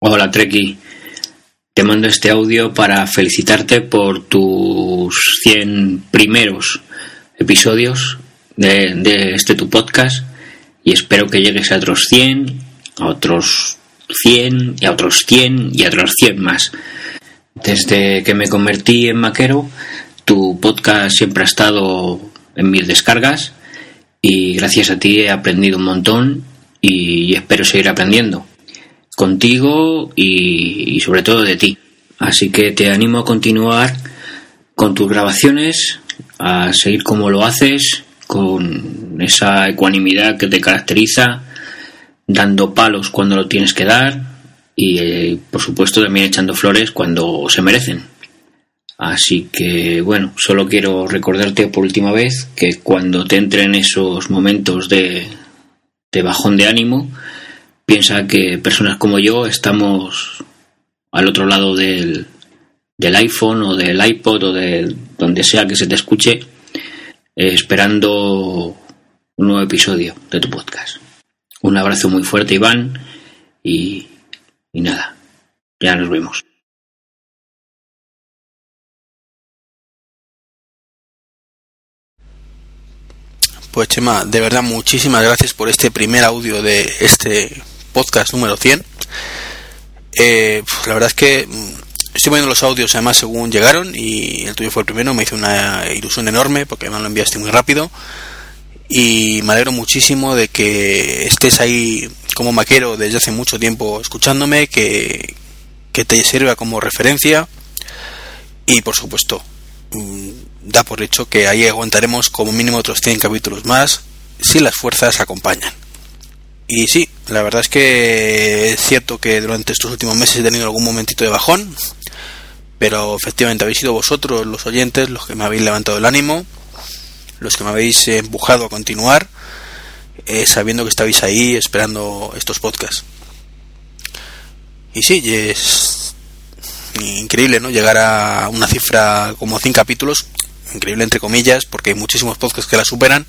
Hola Treki, te mando este audio para felicitarte por tus 100 primeros episodios de, este tu podcast y espero que llegues a otros 100, a otros 100 y a otros 100 y a otros 100 más. Desde que me convertí en maquero, tu podcast siempre ha estado en mis descargas y gracias a ti he aprendido un montón y espero seguir aprendiendo contigo y, sobre todo de ti. Así que te animo a continuar con tus grabaciones, a seguir como lo haces, con esa ecuanimidad que te caracteriza, dando palos cuando lo tienes que dar y eh, por supuesto también echando flores cuando se merecen. Así que bueno, solo quiero recordarte por última vez que cuando te entren esos momentos de, de bajón de ánimo, piensa que personas como yo estamos al otro lado del, del iPhone o del iPod o de donde sea que se te escuche eh, esperando un nuevo episodio de tu podcast. Un abrazo muy fuerte Iván y, y nada, ya nos vemos. Pues Chema, de verdad muchísimas gracias por este primer audio de este podcast número 100. Eh, la verdad es que mm, estoy poniendo los audios además según llegaron y el tuyo fue el primero, me hizo una ilusión enorme porque me lo enviaste muy rápido y me alegro muchísimo de que estés ahí como maquero desde hace mucho tiempo escuchándome, que, que te sirva como referencia y por supuesto mm, da por hecho que ahí aguantaremos como mínimo otros 100 capítulos más si las fuerzas acompañan. Y sí, la verdad es que es cierto que durante estos últimos meses he tenido algún momentito de bajón, pero efectivamente habéis sido vosotros, los oyentes, los que me habéis levantado el ánimo, los que me habéis empujado a continuar, eh, sabiendo que estabais ahí esperando estos podcasts. Y sí, es increíble, ¿no? Llegar a una cifra como 100 capítulos, increíble entre comillas, porque hay muchísimos podcasts que la superan,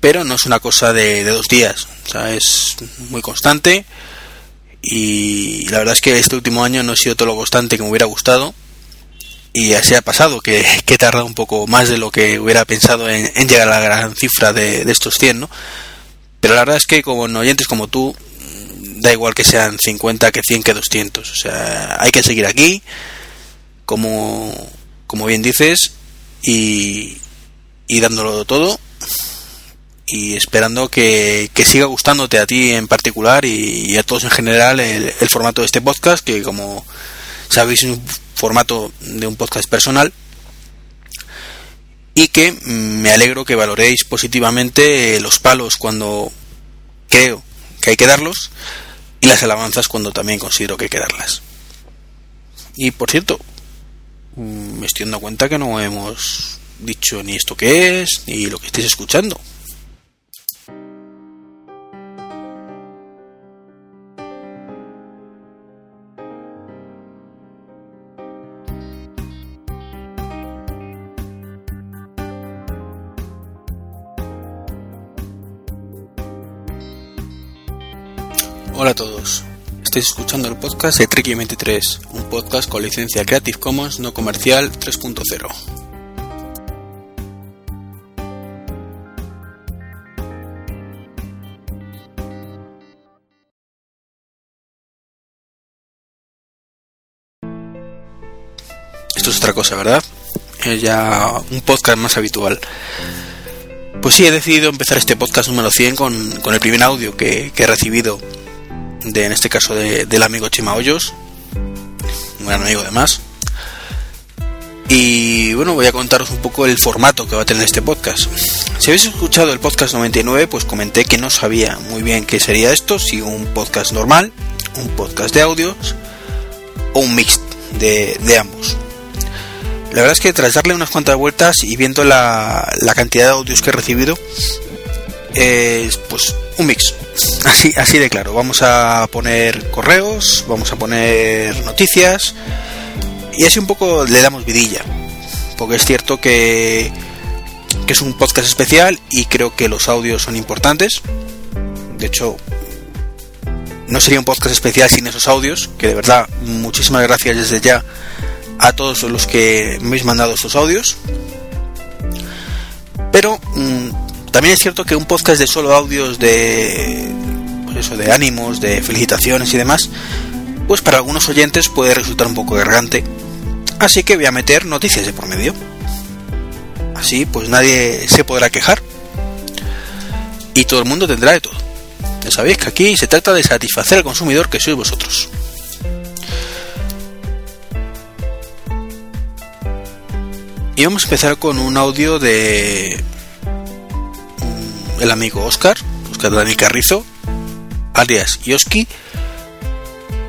pero no es una cosa de, dos días, o sea, es muy constante y la verdad es que este último año no ha sido todo lo constante que me hubiera gustado y así ha pasado, que, he tardado un poco más de lo que hubiera pensado en, llegar a la gran cifra de, estos 100, ¿no? Pero la verdad es que con oyentes como tú, da igual que sean 50, que 100, que 200, o sea, hay que seguir aquí, como, como bien dices, y, y dándolo todo y esperando que, siga gustándote a ti en particular y, a todos en general el, formato de este podcast, que como sabéis es un formato de un podcast personal y que me alegro que valoréis positivamente los palos cuando creo que hay que darlos y las alabanzas cuando también considero que hay que darlas. Y por cierto, me estoy dando cuenta que no hemos dicho ni esto que es, ni lo que estéis escuchando. Hola a todos. Estáis escuchando el podcast de Trek 23, un podcast con licencia Creative Commons no comercial 3.0. Esto es otra cosa, ¿verdad? Es ya un podcast más habitual. Pues sí, he decidido empezar este podcast número 100 con, con el primer audio que he recibido de, en este caso del amigo Chima un gran amigo además. Y bueno, voy a contaros un poco el formato que va a tener este podcast. Si habéis escuchado el podcast 99, pues comenté que no sabía muy bien qué sería esto, si un podcast normal, un podcast de audios o un mix de, ambos. La verdad es que tras darle unas cuantas vueltas y viendo la, la cantidad de audios que he recibido, es pues un mix. Así, así de claro. Vamos a poner correos, vamos a poner noticias y así un poco le damos vidilla. Porque es cierto que, que es un podcast especial y creo que los audios son importantes. De hecho, no sería un podcast especial sin esos audios, que de verdad muchísimas gracias desde ya a todos los que me habéis mandado esos audios. Pero mm, también es cierto que un podcast de solo audios de pues eso, de ánimos, de felicitaciones y demás, pues para algunos oyentes puede resultar un poco gargante. Así que voy a meter noticias de por medio. Así pues nadie se podrá quejar. Y todo el mundo tendrá de todo. Ya sabéis que aquí se trata de satisfacer al consumidor que sois vosotros. Y vamos a empezar con un audio de el amigo Oscar, Oscar Dani Carrizo, alias Yoski,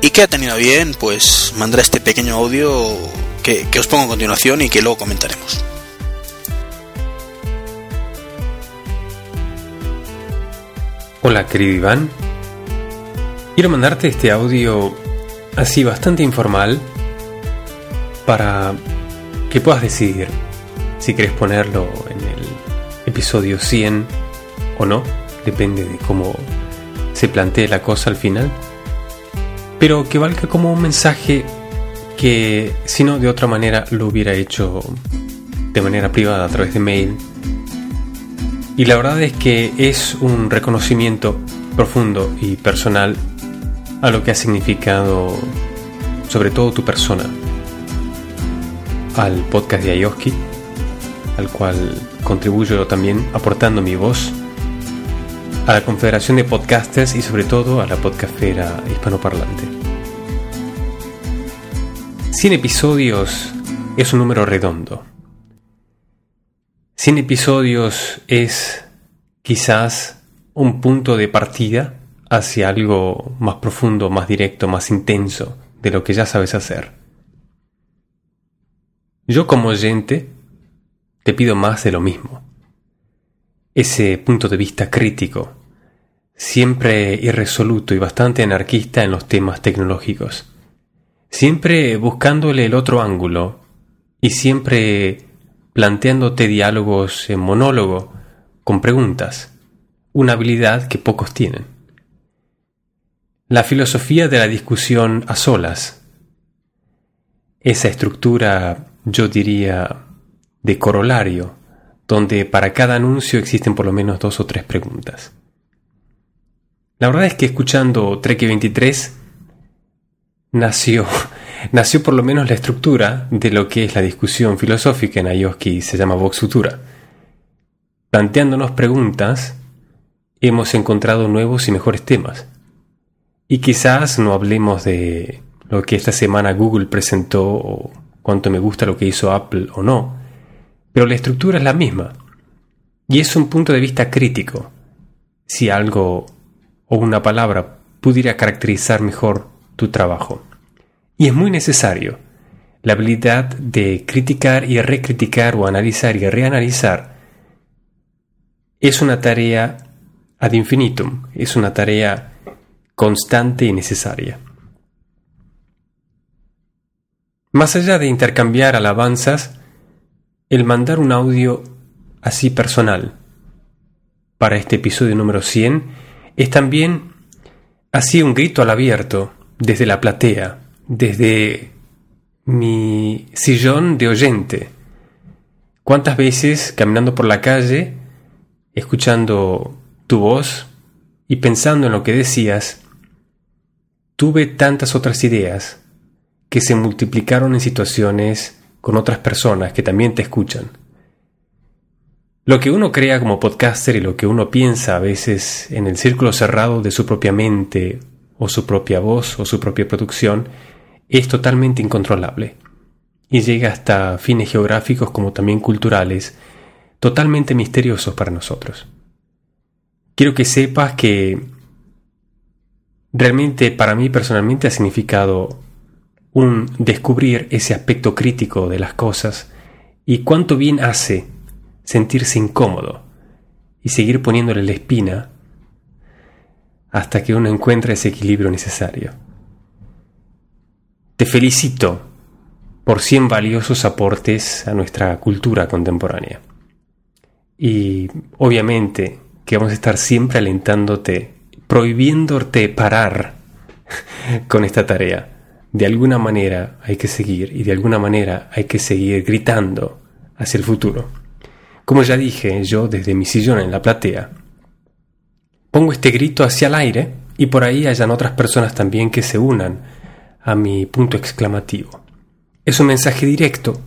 y que ha tenido bien pues mandar este pequeño audio que, que os pongo a continuación y que luego comentaremos. Hola querido Iván, quiero mandarte este audio así bastante informal para que puedas decidir si querés ponerlo en el episodio 100 o no, depende de cómo se plantee la cosa al final, pero que valga como un mensaje que si no de otra manera lo hubiera hecho de manera privada a través de mail. Y la verdad es que es un reconocimiento profundo y personal a lo que ha significado sobre todo tu persona. Al podcast de Ayoski, al cual contribuyo también aportando mi voz, a la Confederación de Podcasters y sobre todo a la podcastera hispanoparlante. 100 episodios es un número redondo 100 episodios es quizás un punto de partida hacia algo más profundo, más directo, más intenso de lo que ya sabes hacer. Yo como oyente te pido más de lo mismo. Ese punto de vista crítico, siempre irresoluto y bastante anarquista en los temas tecnológicos. Siempre buscándole el otro ángulo y siempre planteándote diálogos en monólogo, con preguntas, una habilidad que pocos tienen. La filosofía de la discusión a solas, esa estructura, yo diría, de corolario, donde para cada anuncio existen por lo menos dos o tres preguntas. La verdad es que escuchando Trek 23 nació nació por lo menos la estructura de lo que es la discusión filosófica en Ayoski se llama Vox Futura. Planteándonos preguntas, hemos encontrado nuevos y mejores temas. Y quizás no hablemos de lo que esta semana Google presentó o cuánto me gusta lo que hizo Apple o no, pero la estructura es la misma. Y es un punto de vista crítico. Si algo o una palabra pudiera caracterizar mejor tu trabajo. Y es muy necesario la habilidad de criticar y recriticar o analizar y reanalizar. Es una tarea ad infinitum, es una tarea constante y necesaria. Más allá de intercambiar alabanzas, el mandar un audio así personal para este episodio número 100 es también así un grito al abierto desde la platea desde mi sillón de oyente. ¿Cuántas veces caminando por la calle, escuchando tu voz y pensando en lo que decías, tuve tantas otras ideas que se multiplicaron en situaciones con otras personas que también te escuchan? Lo que uno crea como podcaster y lo que uno piensa a veces en el círculo cerrado de su propia mente o su propia voz o su propia producción es totalmente incontrolable y llega hasta fines geográficos como también culturales, totalmente misteriosos para nosotros. Quiero que sepas que realmente para mí personalmente ha significado un descubrir ese aspecto crítico de las cosas y cuánto bien hace sentirse incómodo y seguir poniéndole la espina hasta que uno encuentra ese equilibrio necesario. Te felicito por 100 valiosos aportes a nuestra cultura contemporánea. Y obviamente que vamos a estar siempre alentándote, prohibiéndote parar con esta tarea. De alguna manera hay que seguir y de alguna manera hay que seguir gritando hacia el futuro. Como ya dije yo desde mi sillón en la platea, pongo este grito hacia el aire y por ahí hayan otras personas también que se unan a mi punto exclamativo. Es un mensaje directo.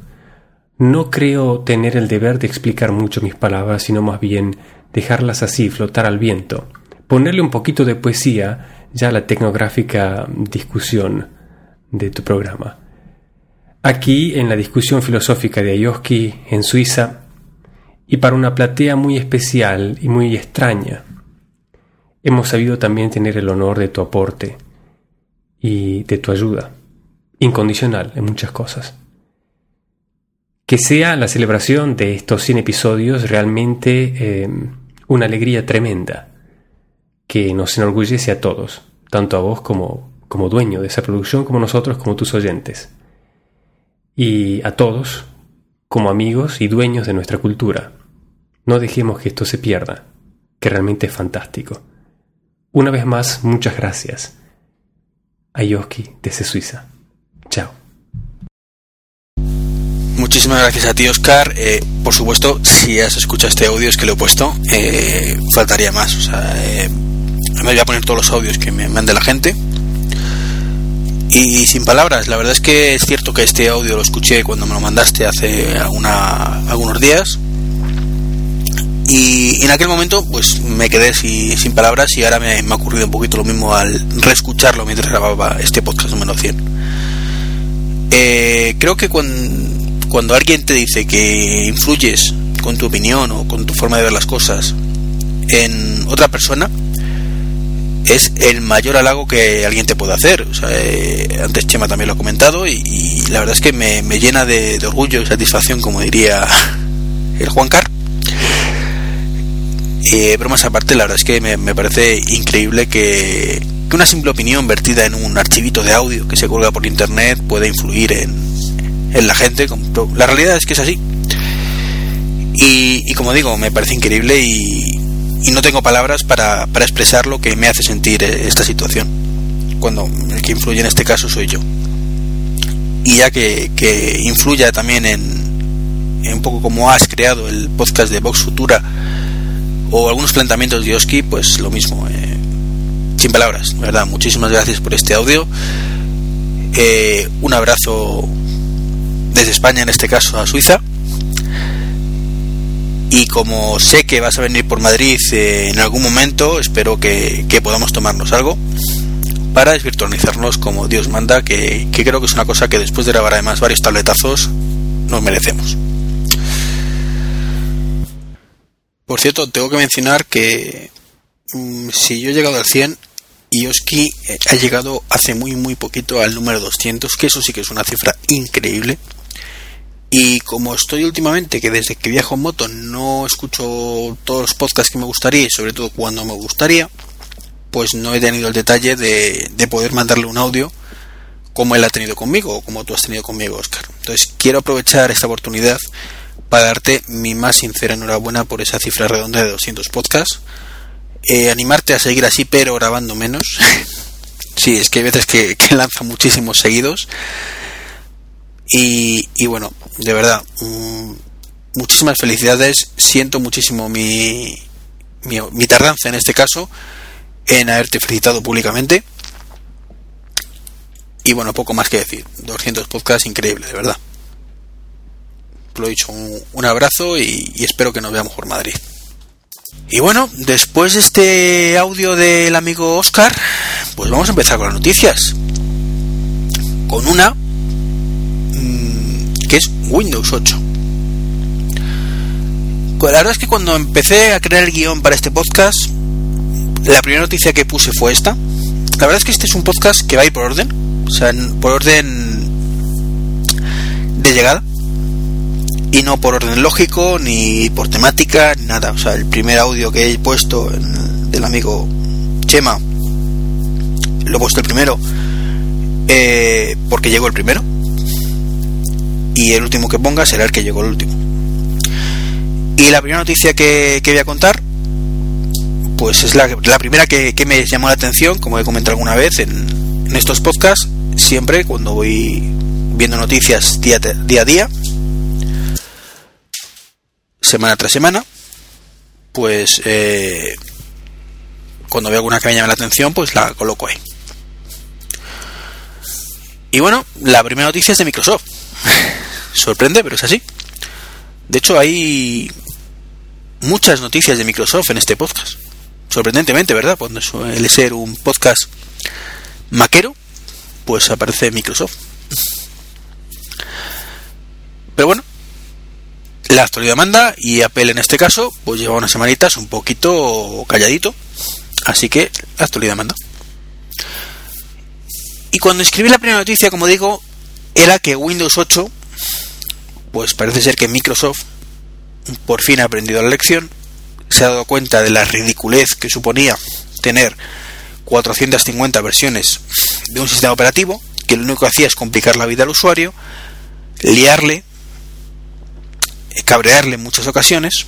No creo tener el deber de explicar mucho mis palabras, sino más bien dejarlas así flotar al viento, ponerle un poquito de poesía ya a la tecnográfica discusión de tu programa. Aquí, en la discusión filosófica de Ayoski en Suiza, y para una platea muy especial y muy extraña, hemos sabido también tener el honor de tu aporte y de tu ayuda, incondicional en muchas cosas. Que sea la celebración de estos 100 episodios realmente eh, una alegría tremenda, que nos enorgullece a todos, tanto a vos como, como dueño de esa producción, como nosotros, como tus oyentes, y a todos como amigos y dueños de nuestra cultura. No dejemos que esto se pierda, que realmente es fantástico. Una vez más, muchas gracias. Ayoski desde Suiza. Chao. Muchísimas gracias a ti, Oscar. Eh, por supuesto, si has escuchado este audio es que lo he puesto, eh, faltaría más. Eh, me voy a poner todos los audios que me mande la gente. Y sin palabras, la verdad es que es cierto que este audio lo escuché cuando me lo mandaste hace algunos días. Y, en aquel momento, pues me quedé sin palabras y ahora me, ha ocurrido un poquito lo mismo al reescucharlo mientras grababa este podcast número 100. Eh, creo que cuando, cuando alguien te dice que influyes con tu opinión o con tu forma de ver las cosas en otra persona, es el mayor halago que alguien te puede hacer. Eh, antes Chema también lo ha comentado y, la verdad es que me, llena de, orgullo y satisfacción, como diría el Juan Car. Eh, bromas aparte, la verdad es que me, parece increíble que, una simple opinión vertida en un archivito de audio que se cuelga por internet pueda influir en, en la gente. La realidad es que es así. Y, como digo, me parece increíble y, no tengo palabras para, para, expresar lo que me hace sentir esta situación. Cuando el que influye en este caso soy yo. Y ya que, que influya también en, en un poco como has creado el podcast de Vox Futura o algunos planteamientos de Oski, pues lo mismo. Eh, sin palabras, verdad. Muchísimas gracias por este audio. Eh, un abrazo desde España, en este caso a Suiza. Y como sé que vas a venir por Madrid eh, en algún momento, espero que, podamos tomarnos algo para desvirtualizarnos como Dios manda, que, creo que es una cosa que después de grabar además varios tabletazos nos merecemos. Por cierto, tengo que mencionar que mm, si yo he llegado al 100 y Oski eh, ha llegado hace muy muy poquito al número 200, que eso sí que es una cifra increíble. Y como estoy últimamente, que desde que viajo en moto no escucho todos los podcasts que me gustaría y sobre todo cuando me gustaría, pues no he tenido el detalle de, de poder mandarle un audio como él ha tenido conmigo o como tú has tenido conmigo, Oscar. Entonces quiero aprovechar esta oportunidad para darte mi más sincera enhorabuena por esa cifra redonda de 200 podcasts. Eh, animarte a seguir así, pero grabando menos. sí, es que hay veces que, lanza muchísimos seguidos. Y, bueno, de verdad, mm, muchísimas felicidades. Siento muchísimo mi, mi, tardanza en este caso en haberte felicitado públicamente. Y bueno, poco más que decir. 200 podcasts, increíble, de verdad lo he dicho, un, abrazo y, espero que nos veamos por Madrid. Y bueno, después de este audio del amigo Oscar, pues vamos a empezar con las noticias. Con una que es Windows 8. La verdad es que cuando empecé a crear el guion para este podcast, la primera noticia que puse fue esta. La verdad es que este es un podcast que va a ir por orden, o sea, por orden de llegada y no por orden lógico ni por temática ni nada. O sea, el primer audio que he puesto del amigo Chema lo he puesto el primero eh, porque llegó el primero y el último que ponga será el que llegó el último. Y la primera noticia que, voy a contar pues es la, primera que, me llamó la atención, como he comentado alguna vez en, en estos podcasts siempre cuando voy viendo noticias día, día a día, semana tras semana, pues eh, cuando veo alguna que me llame la atención, pues la coloco ahí. Y bueno, la primera noticia es de Microsoft. Sorprende, pero es así. De hecho, hay muchas noticias de Microsoft en este podcast. Sorprendentemente, ¿verdad? Cuando suele ser un podcast maquero, pues aparece Microsoft. Pero bueno, la actualidad manda y Apple en este caso, pues lleva unas semanitas un poquito calladito. Así que la actualidad manda. Y cuando escribí la primera noticia, como digo, era que Windows 8, pues parece ser que Microsoft por fin ha aprendido la lección, se ha dado cuenta de la ridiculez que suponía tener 450 versiones de un sistema operativo, que lo único que hacía es complicar la vida al usuario, liarle, cabrearle en muchas ocasiones.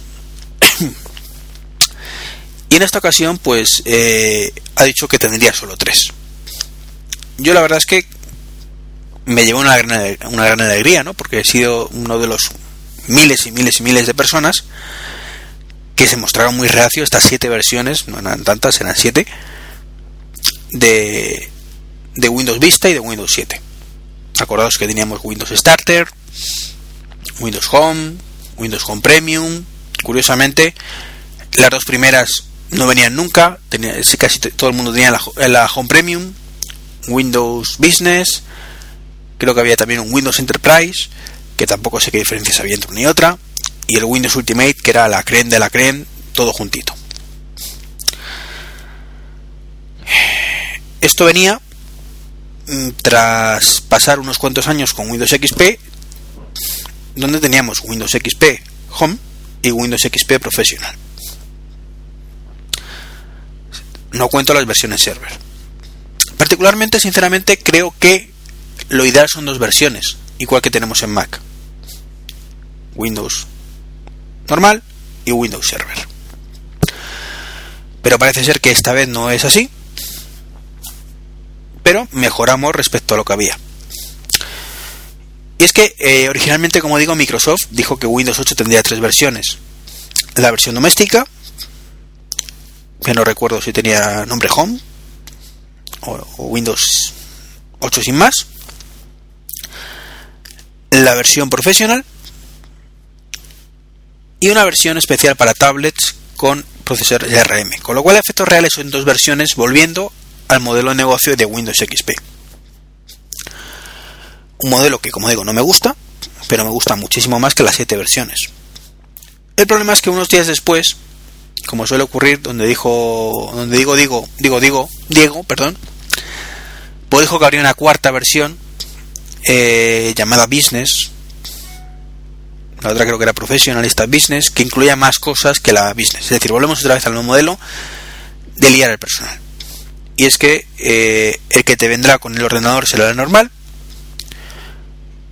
y en esta ocasión, pues, eh, ha dicho que tendría solo tres. Yo la verdad es que me llevó una gran, una gran alegría, ¿no? Porque he sido uno de los miles y miles y miles de personas que se mostraron muy reacios estas siete versiones, no eran tantas, eran siete, de, de Windows Vista y de Windows 7. Acordaos que teníamos Windows Starter, Windows Home, Windows Home Premium. Curiosamente, las dos primeras no venían nunca, tenía, casi todo el mundo tenía la, la Home Premium, Windows Business, creo que había también un Windows Enterprise, que tampoco sé qué diferencias había entre una y otra, y el Windows Ultimate, que era la creme de la creme, todo juntito. Esto venía mm, tras pasar unos cuantos años con Windows XP, donde teníamos Windows XP Home y Windows XP Professional. No cuento las versiones server. Particularmente, sinceramente, creo que lo ideal son dos versiones, igual que tenemos en Mac. Windows normal y Windows Server. Pero parece ser que esta vez no es así. Pero mejoramos respecto a lo que había. Y es que eh, originalmente, como digo, Microsoft dijo que Windows 8 tendría tres versiones. La versión doméstica, que no recuerdo si tenía nombre Home, o, o Windows 8 sin más. La versión profesional y una versión especial para tablets con procesador ARM, con lo cual efectos reales son dos versiones volviendo al modelo de negocio de Windows XP. Un modelo que, como digo, no me gusta, pero me gusta muchísimo más que las siete versiones. El problema es que unos días después, como suele ocurrir, donde dijo, donde digo, digo, digo, digo, Diego, perdón, pues dijo que habría una cuarta versión eh, llamada Business, la otra creo que era Professionalista Business, que incluía más cosas que la Business. Es decir, volvemos otra vez al nuevo modelo de liar el personal. Y es que eh, el que te vendrá con el ordenador será el normal.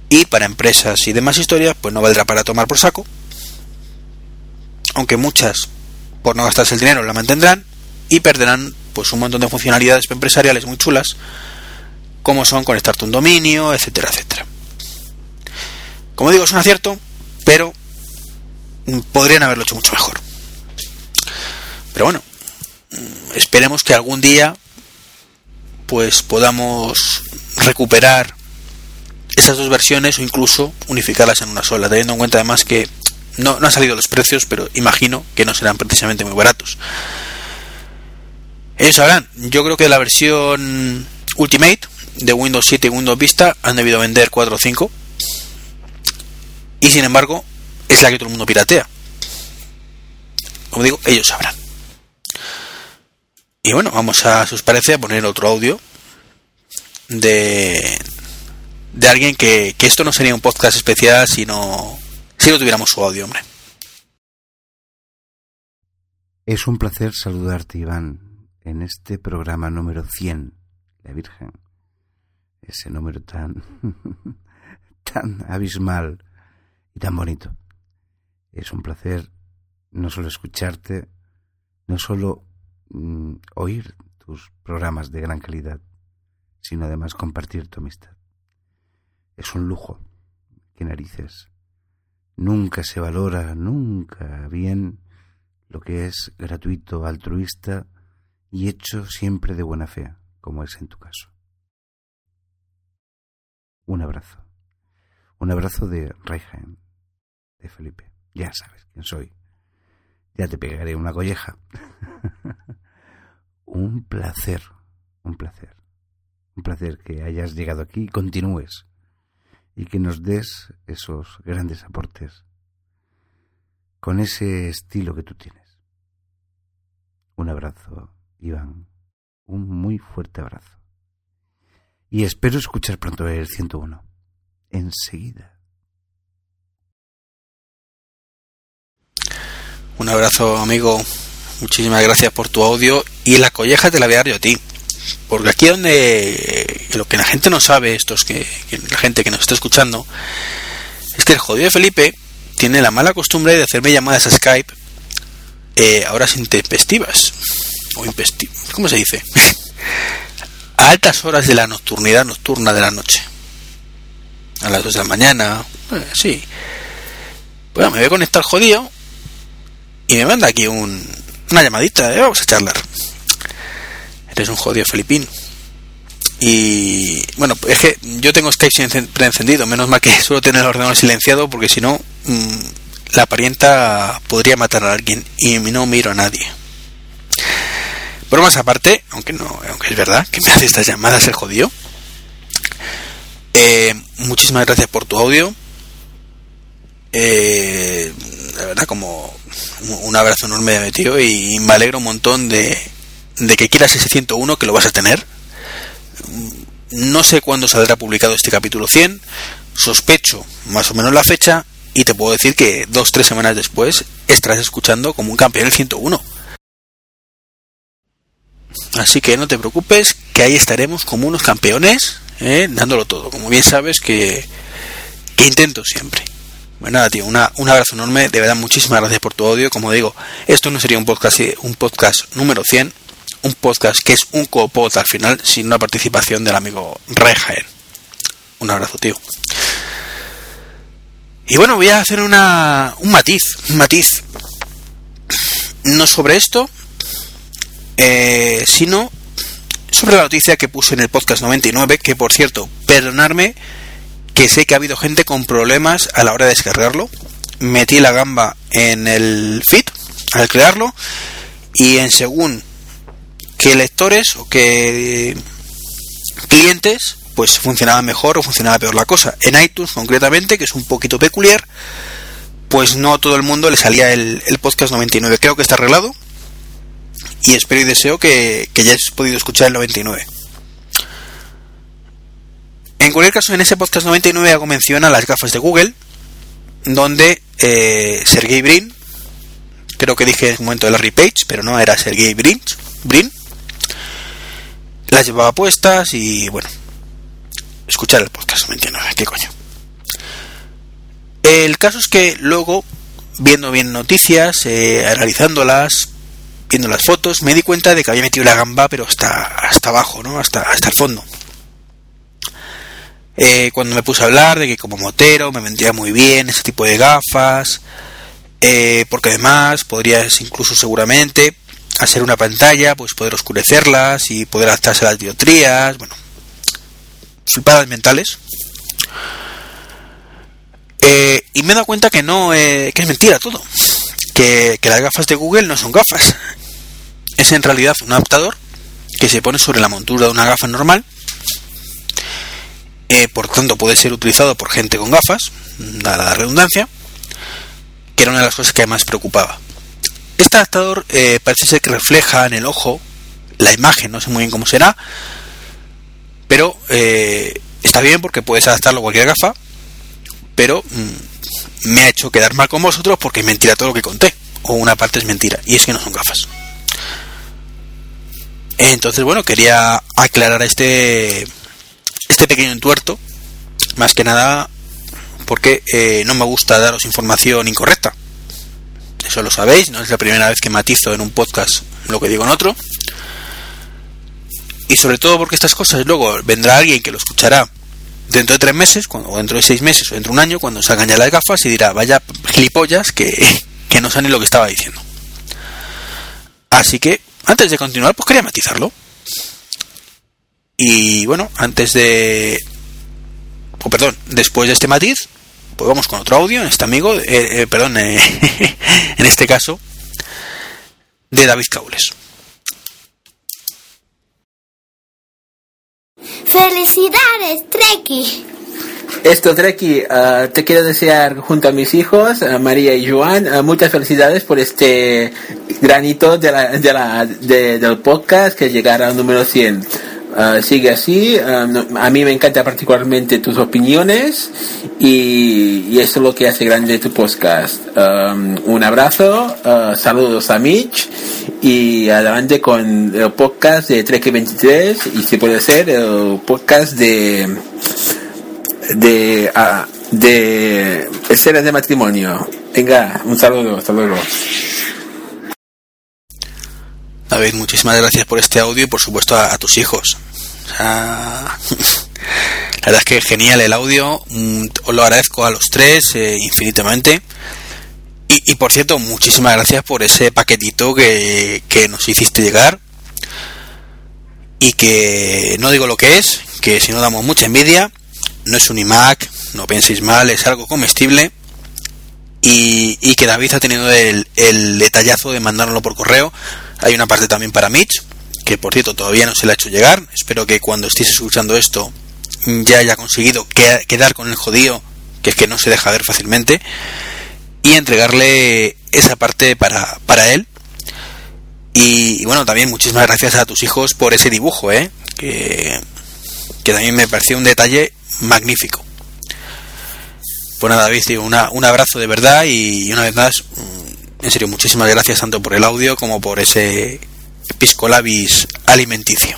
Y para empresas y demás historias, pues no valdrá para tomar por saco. Aunque muchas, por no gastarse el dinero, la mantendrán y perderán pues un montón de funcionalidades empresariales muy chulas, como son conectarte un dominio, etcétera, etcétera. Como digo, es un acierto, pero podrían haberlo hecho mucho mejor. Pero bueno, esperemos que algún día pues podamos recuperar esas dos versiones o incluso unificarlas en una sola, teniendo en cuenta además que no, no han salido los precios, pero imagino que no serán precisamente muy baratos. Ellos sabrán, yo creo que la versión Ultimate de Windows 7 y Windows Vista han debido vender 4 o 5 y sin embargo es la que todo el mundo piratea. Como digo, ellos sabrán. Y bueno, vamos a, si os parece, a poner otro audio de, de alguien que, que esto no sería un podcast especial si no, si no tuviéramos su audio, hombre. Es un placer saludarte, Iván, en este programa número 100, La Virgen. Ese número tan, tan abismal y tan bonito. Es un placer no solo escucharte, no solo mm, oír tus programas de gran calidad, sino además compartir tu amistad. Es un lujo. Qué narices. Nunca se valora, nunca bien lo que es gratuito, altruista y hecho siempre de buena fe, como es en tu caso. Un abrazo. Un abrazo de Reichen, de Felipe. Ya sabes quién soy. Ya te pegaré una colleja. un placer, un placer. Un placer que hayas llegado aquí y continúes y que nos des esos grandes aportes con ese estilo que tú tienes. Un abrazo, Iván. Un muy fuerte abrazo. Y espero escuchar pronto el 101. Enseguida. Un abrazo, amigo. Muchísimas gracias por tu audio. Y la colleja te la voy a dar yo a ti. Porque aquí donde lo que la gente no sabe, estos que, la gente que nos está escuchando, es que el jodido de Felipe tiene la mala costumbre de hacerme llamadas a Skype eh, horas intempestivas. O ¿Cómo se dice? A altas horas de la nocturnidad nocturna de la noche. A las 2 de la mañana. Eh, sí. Bueno, me voy a conectar jodido y me manda aquí un, una llamadita. Eh, vamos a charlar. Eres un jodido filipino. Y bueno, es que yo tengo Skype preencendido, menos mal que suelo tener el ordenador silenciado porque si no, mm, la parienta podría matar a alguien y no miro a nadie. Más aparte, aunque no, aunque es verdad que me hace estas llamadas el jodido. Eh, muchísimas gracias por tu audio. Eh, la verdad, como un abrazo enorme de tío y me alegro un montón de, de que quieras ese 101 que lo vas a tener. No sé cuándo saldrá publicado este capítulo 100, sospecho más o menos la fecha y te puedo decir que dos tres semanas después estarás escuchando como un campeón el 101. Así que no te preocupes, que ahí estaremos como unos campeones, ¿eh? dándolo todo. Como bien sabes que, intento siempre. Bueno, nada, tío, una, un abrazo enorme. De verdad, muchísimas gracias por tu audio. Como digo, esto no sería un podcast, un podcast número 100, un podcast que es un copot al final, sin una participación del amigo Rejaen. Un abrazo, tío. Y bueno, voy a hacer una, un matiz, un matiz. No sobre esto, eh, sino sobre la noticia que puse en el podcast 99, que por cierto, perdonarme, que sé que ha habido gente con problemas a la hora de descargarlo. Metí la gamba en el feed al crearlo y en según que lectores o que clientes pues funcionaba mejor o funcionaba peor la cosa. En iTunes concretamente, que es un poquito peculiar, pues no a todo el mundo le salía el, podcast 99. Creo que está arreglado y espero y deseo que, que hayas podido escuchar el 99. En cualquier caso, en ese podcast 99 hago mención a las gafas de Google, donde eh, Sergey Brin, creo que dije en un momento de Larry Page, pero no era Sergey Brin, Brin, las llevaba puestas y bueno, escuchar el podcast 99, qué coño. El caso es que luego, viendo bien noticias, eh, analizándolas, viendo las fotos, me di cuenta de que había metido la gamba, pero hasta, hasta abajo, ¿no? Hasta, hasta el fondo. Eh, cuando me puse a hablar de que como motero me vendría muy bien ese tipo de gafas, eh, porque además podrías incluso seguramente hacer una pantalla, pues poder oscurecerlas y poder adaptarse a las diotrías, bueno, flipadas mentales. Eh, y me he dado cuenta que no, que es mentira todo. Que, las gafas de Google no son gafas. Es en realidad un adaptador que se pone sobre la montura de una gafa normal. Eh, por tanto, puede ser utilizado por gente con gafas, dada la redundancia, que era una de las cosas que más preocupaba. Este adaptador parece ser que refleja en el ojo la imagen, no sé muy bien cómo será, pero eh, está bien porque puedes adaptarlo a cualquier gafa, pero mm, me ha hecho quedar mal con vosotros porque es mentira todo lo que conté, o una parte es mentira, y es que no son gafas. Entonces, bueno, quería aclarar este, este pequeño entuerto, más que nada porque eh, no me gusta daros información incorrecta. Eso lo sabéis, no es la primera vez que matizo en un podcast lo que digo en otro. y sobre todo porque estas cosas luego vendrá alguien que lo escuchará dentro de tres meses, o dentro de seis meses, o dentro de un año, cuando salgan ya las gafas y dirá, vaya gilipollas que, que no saben lo que estaba diciendo. Así que, antes de continuar, pues quería matizarlo. Y bueno, antes de... O perdón, después de este matiz, pues vamos con otro audio en este amigo, eh, eh, perdón, eh, en este caso, de David Caules. ¡Felicidades, Treki! Esto, Treki, uh, te quiero desear junto a mis hijos, uh, María y Joan, uh, muchas felicidades por este granito de la, de la, de, del podcast que llegará al número 100. sigue así, a mí me encanta particularmente tus opiniones y, y eso es lo que hace grande tu podcast. Um, un abrazo, saludos a Mitch y adelante con el podcast de Trek 23 y si puede ser el podcast de de uh, de escenas de matrimonio. Venga, un saludo, hasta luego. David, muchísimas gracias por este audio y por supuesto a, tus hijos. La verdad es que genial el audio, mm, os lo agradezco a los tres eh, infinitamente. Y, y, por cierto, muchísimas gracias por ese paquetito que, que nos hiciste llegar. Y que no digo lo que es, que si no damos mucha envidia, no es un iMac, no penséis mal, es algo comestible. Y, que David ha tenido el, detallazo de mandárnoslo por correo. Hay una parte también para Mitch, que por cierto todavía no se le ha hecho llegar. Espero que cuando estéis escuchando esto ya haya conseguido quedar con el jodido, que es que no se deja ver fácilmente, y entregarle esa parte para, para él. Y, y, bueno, también muchísimas gracias a tus hijos por ese dibujo, ¿eh? que, que también me pareció un detalle magnífico. Pues nada, David, una, un abrazo de verdad y una vez más, en serio, muchísimas gracias tanto por el audio como por ese Episcolabis alimenticio.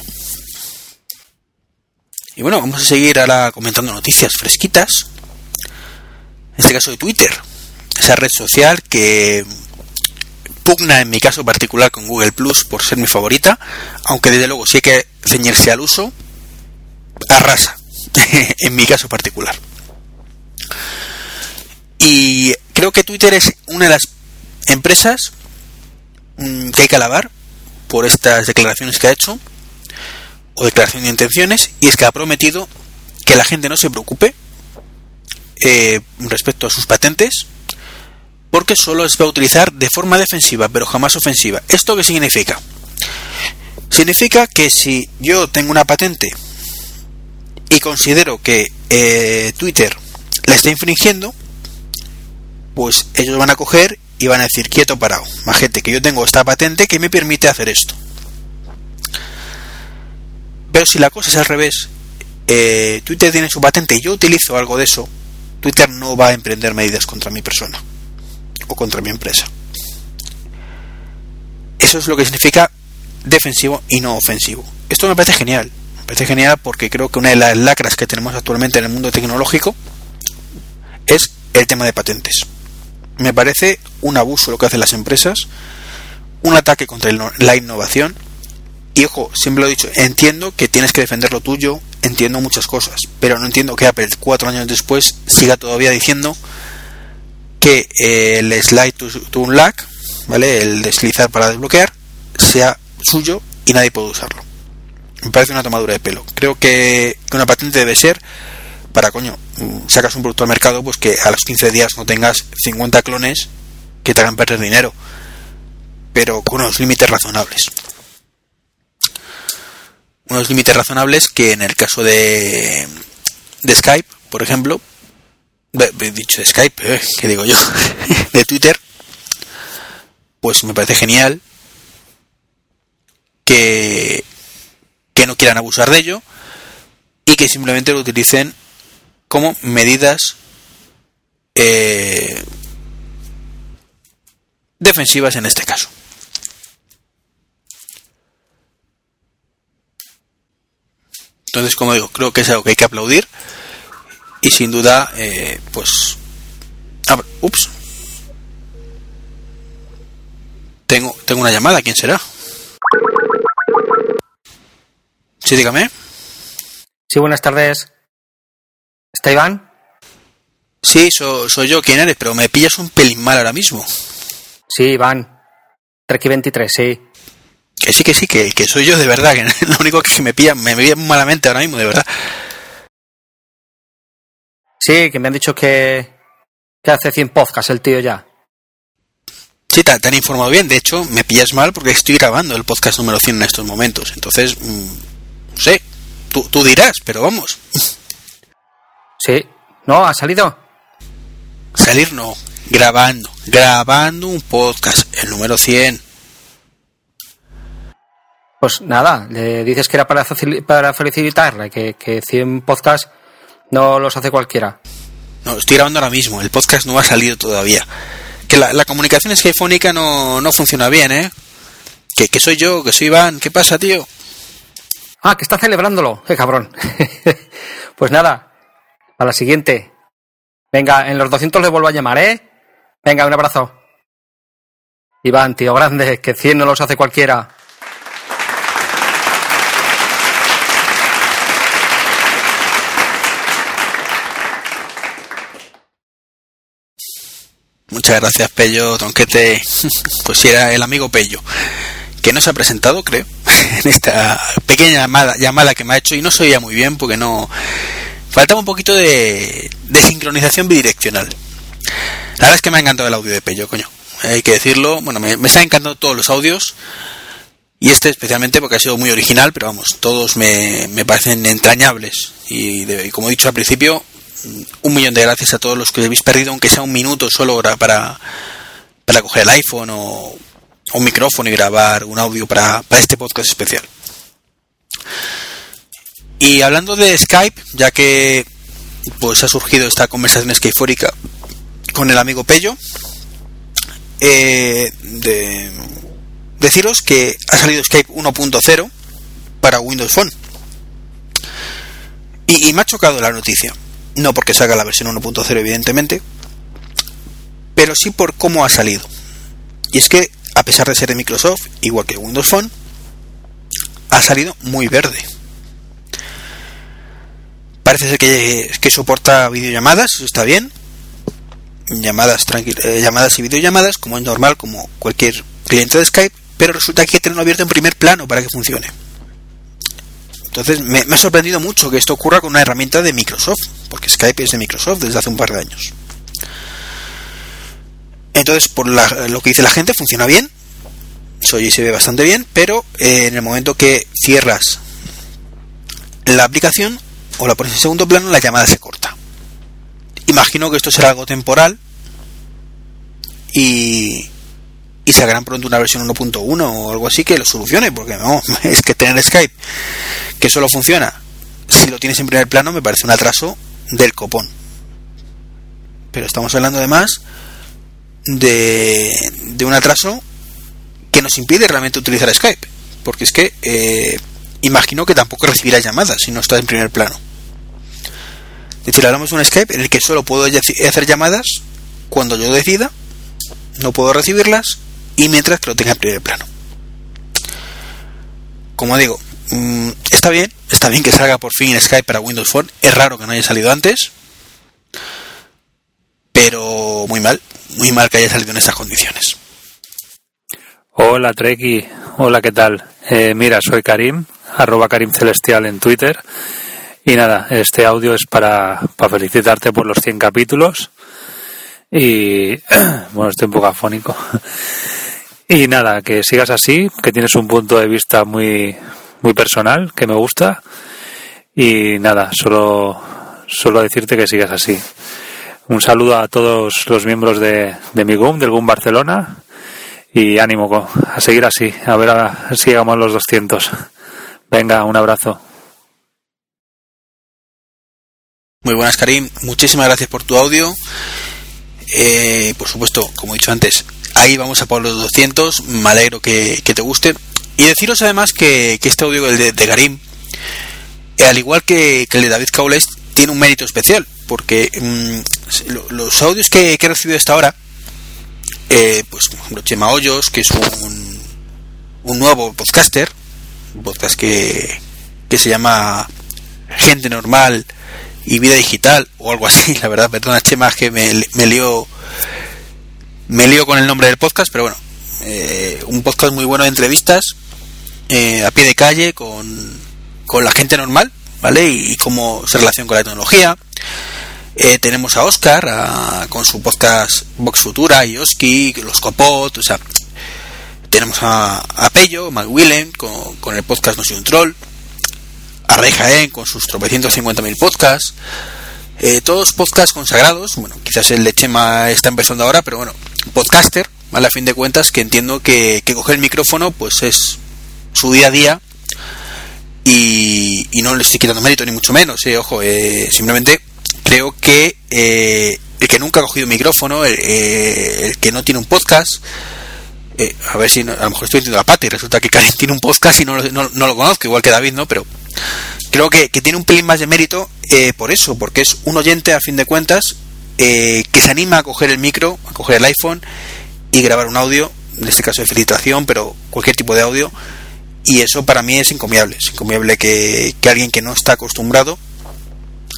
Y bueno, vamos a seguir ahora comentando noticias fresquitas. En este caso de Twitter, esa red social que pugna en mi caso particular con Google Plus por ser mi favorita, aunque desde luego si hay que ceñirse al uso, arrasa, en mi caso particular. Y creo que Twitter es una de las empresas mmm, que hay que alabar por estas declaraciones que ha hecho, o declaración de intenciones, y es que ha prometido que la gente no se preocupe eh, respecto a sus patentes, porque solo se va a utilizar de forma defensiva, pero jamás ofensiva. ¿Esto qué significa? Significa que si yo tengo una patente y considero que eh, Twitter la está infringiendo, pues ellos van a coger y van a decir quieto parado, majete, que yo tengo esta patente que me permite hacer esto. Pero si la cosa es al revés, eh, Twitter tiene su patente y yo utilizo algo de eso, Twitter no va a emprender medidas contra mi persona o contra mi empresa. Eso es lo que significa defensivo y no ofensivo. Esto me parece genial. Parece genial porque creo que una de las lacras que tenemos actualmente en el mundo tecnológico es el tema de patentes. Me parece un abuso lo que hacen las empresas, un ataque contra la innovación. Y ojo, siempre lo he dicho, entiendo que tienes que defender lo tuyo, entiendo muchas cosas, pero no entiendo que Apple cuatro años después siga todavía diciendo que eh, el slide to, to unlock, ¿vale? El deslizar para desbloquear, sea suyo y nadie puede usarlo. Me parece una tomadura de pelo. Creo que, que una patente debe ser para, coño, sacas un producto al mercado, pues que a los 15 días no tengas 50 clones que te hagan perder dinero, pero con unos límites razonables. Unos límites razonables que en el caso de, de Skype, por ejemplo, he dicho de Skype, eh, ¿qué digo yo? de Twitter, pues me parece genial que, que no quieran abusar de ello y que simplemente lo utilicen como medidas eh, defensivas en este caso. Entonces, como digo, creo que es algo que hay que aplaudir y sin duda, eh, pues, ah, ups, tengo tengo una llamada, ¿quién será? Sí, dígame. Sí, buenas tardes. ¿Está Iván? Sí, soy yo. ¿Quién eres? Pero me pillas un pelín mal ahora mismo. Sí, Iván. Treki 23, sí. Que sí, que sí, que, que soy yo de verdad. Que lo único que me pilla, me pilla malamente ahora mismo, de verdad. Sí, que me han dicho que, que hace 100 podcasts el tío ya. Sí, te, han informado bien. De hecho, me pillas mal porque estoy grabando el podcast número 100 en estos momentos. Entonces, mmm, no sé, tú, tú dirás, pero vamos. Sí, ¿no? ¿Ha salido? Salir no, grabando, grabando un podcast, el número 100. Pues nada, le dices que era para, para felicitarle, que, que 100 podcasts no los hace cualquiera. No, estoy grabando ahora mismo, el podcast no ha salido todavía. Que la, la comunicación skyfónica no, no funciona bien, ¿eh? Que, que soy yo, que soy Iván, ¿qué pasa, tío? Ah, que está celebrándolo, qué cabrón. pues nada, a la siguiente. Venga, en los 200 le vuelvo a llamar, ¿eh? Venga, un abrazo. Iván, tío grande, que 100 no los hace cualquiera. Muchas gracias, Pello, Tonquete. Pues sí, era el amigo Pello, que no se ha presentado, creo, en esta pequeña llamada, llamada que me ha hecho y no se oía muy bien porque no. Faltaba un poquito de, de sincronización bidireccional. La verdad es que me ha encantado el audio de Pello, coño. Hay que decirlo. Bueno, me, me están encantando todos los audios. Y este especialmente porque ha sido muy original, pero vamos, todos me, me parecen entrañables. Y, como he dicho al principio, un millón de gracias a todos los que habéis perdido, aunque sea un minuto solo para, para coger el iPhone o, un micrófono y grabar un audio para, para este podcast especial. Y hablando de Skype, ya que pues ha surgido esta conversación skyfórica con el amigo Pello, eh, de, deciros que ha salido Skype 1.0 para Windows Phone. Y, y me ha chocado la noticia no porque salga la versión 1.0 evidentemente, pero sí por cómo ha salido. Y es que, a pesar de ser de Microsoft, igual que Windows Phone, ha salido muy verde. Parece ser que, soporta videollamadas, eso está bien. Llamadas, eh, llamadas y videollamadas, como es normal, como cualquier cliente de Skype, pero resulta que hay que tenerlo abierto en primer plano para que funcione. Entonces me, ha sorprendido mucho que esto ocurra con una herramienta de Microsoft, porque Skype es de Microsoft desde hace un par de años. Entonces, por la, lo que dice la gente, funciona bien, se oye y se ve bastante bien, pero eh, en el momento que cierras la aplicación o la pones en segundo plano, la llamada se corta. Imagino que esto será algo temporal y, y sacarán pronto una versión 1.1 o algo así que lo solucione, porque no, es que tener Skype que solo funciona si lo tienes en primer plano me parece un atraso del copón. Pero estamos hablando además de, de un atraso que nos impide realmente utilizar Skype, porque es que eh, imagino que tampoco recibirá llamadas si no está en primer plano. Es decir, hablamos de un Skype en el que solo puedo hacer llamadas cuando yo decida, no puedo recibirlas y mientras que lo tenga en primer plano. Como digo, mmm, está bien, está bien que salga por fin Skype para Windows Phone, es raro que no haya salido antes, pero muy mal, muy mal que haya salido en estas condiciones. Hola Treki, hola, ¿qué tal? Eh, mira, soy Karim, arroba Karim Celestial en Twitter. Y nada, este audio es para, para felicitarte por los 100 capítulos. Y bueno, estoy un poco afónico. Y nada, que sigas así, que tienes un punto de vista muy, muy personal, que me gusta. Y nada, solo, solo decirte que sigas así. Un saludo a todos los miembros de, de mi GUM, del GUM Barcelona. Y ánimo a seguir así, a ver a, si llegamos a los 200. Venga, un abrazo. Muy buenas, Karim. Muchísimas gracias por tu audio. Eh, por supuesto, como he dicho antes, ahí vamos a por los 200. Me alegro que, que te guste. Y deciros además que, que este audio de, de Karim, eh, al igual que, que, el de David Caules, tiene un mérito especial. Porque mmm, lo, los audios que, he recibido hasta ahora, eh, pues por ejemplo, Chema Hoyos, que es un, un nuevo podcaster, un podcast que, que se llama Gente Normal y Vida Digital o algo así, la verdad, perdona Chema que me, me lío me lío con el nombre del podcast, pero bueno, eh, un podcast muy bueno de entrevistas eh, a pie de calle con, con la gente normal, ¿vale? Y, cómo se relaciona con la tecnología. Eh, tenemos a Oscar con su podcast Vox Futura, y Oski, los Copot, o sea, tenemos a, a Pello, con, con, el podcast No soy un troll, a Rey Jaén con sus tropecientos mil podcasts, eh, todos podcasts consagrados, bueno, quizás el de Chema está empezando ahora, pero bueno, podcaster, a fin de cuentas, que entiendo que, que coger el micrófono pues es su día a día y, no le estoy quitando mérito ni mucho menos, eh, ojo, eh, simplemente creo que eh, el que nunca ha cogido un micrófono, el, que no tiene un podcast, a ver si a lo mejor estoy diciendo la pata y resulta que Karen tiene un podcast y no, no, no, lo conozco, igual que David, ¿no? Pero creo que, que tiene un pelín más de mérito por eso, porque es un oyente a fin de cuentas que se anima a coger el micro, a coger el iPhone y grabar un audio, en este caso de felicitación, pero cualquier tipo de audio, y eso para mí es encomiable, es encomiable que, alguien que no está acostumbrado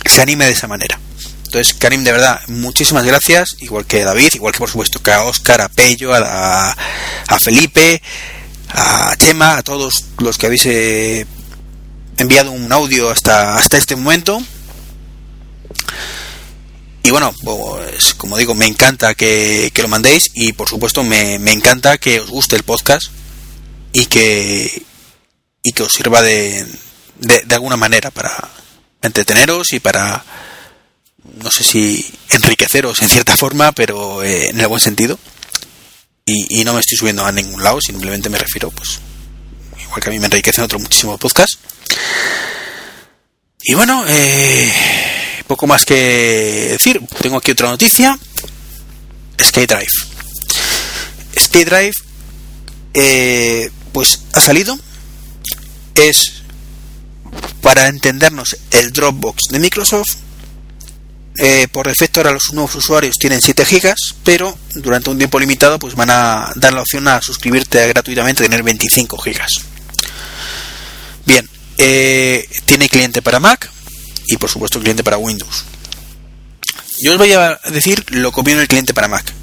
se anime de esa manera. Entonces, Karim, de verdad, muchísimas gracias, igual que David, igual que por supuesto que a Oscar, a Pello, a, a Felipe, a Chema, a todos los que habéis eh, enviado un audio hasta, hasta este momento. Y bueno, pues como digo, me encanta que, lo mandéis y por supuesto me, me, encanta que os guste el podcast y que, y que os sirva de, de, alguna manera para entreteneros y para, no sé si enriqueceros en cierta forma, pero eh, en el buen sentido. Y, no me estoy subiendo a ningún lado, simplemente me refiero, pues, igual que a mí me enriquecen otros muchísimos podcasts. Y bueno, eh, poco más que decir. Tengo aquí otra noticia. SkyDrive. SkyDrive, eh, pues ha salido. Es, para entendernos, el Dropbox de Microsoft. Eh, por defecto ahora los nuevos usuarios tienen 7 gigas, pero durante un tiempo limitado pues van a dar la opción a suscribirte gratuitamente a tener 25 gigas. Bien, eh, tiene cliente para Mac, y por supuesto cliente para Windows. Yo os voy a decir lo que viene el cliente para Mac.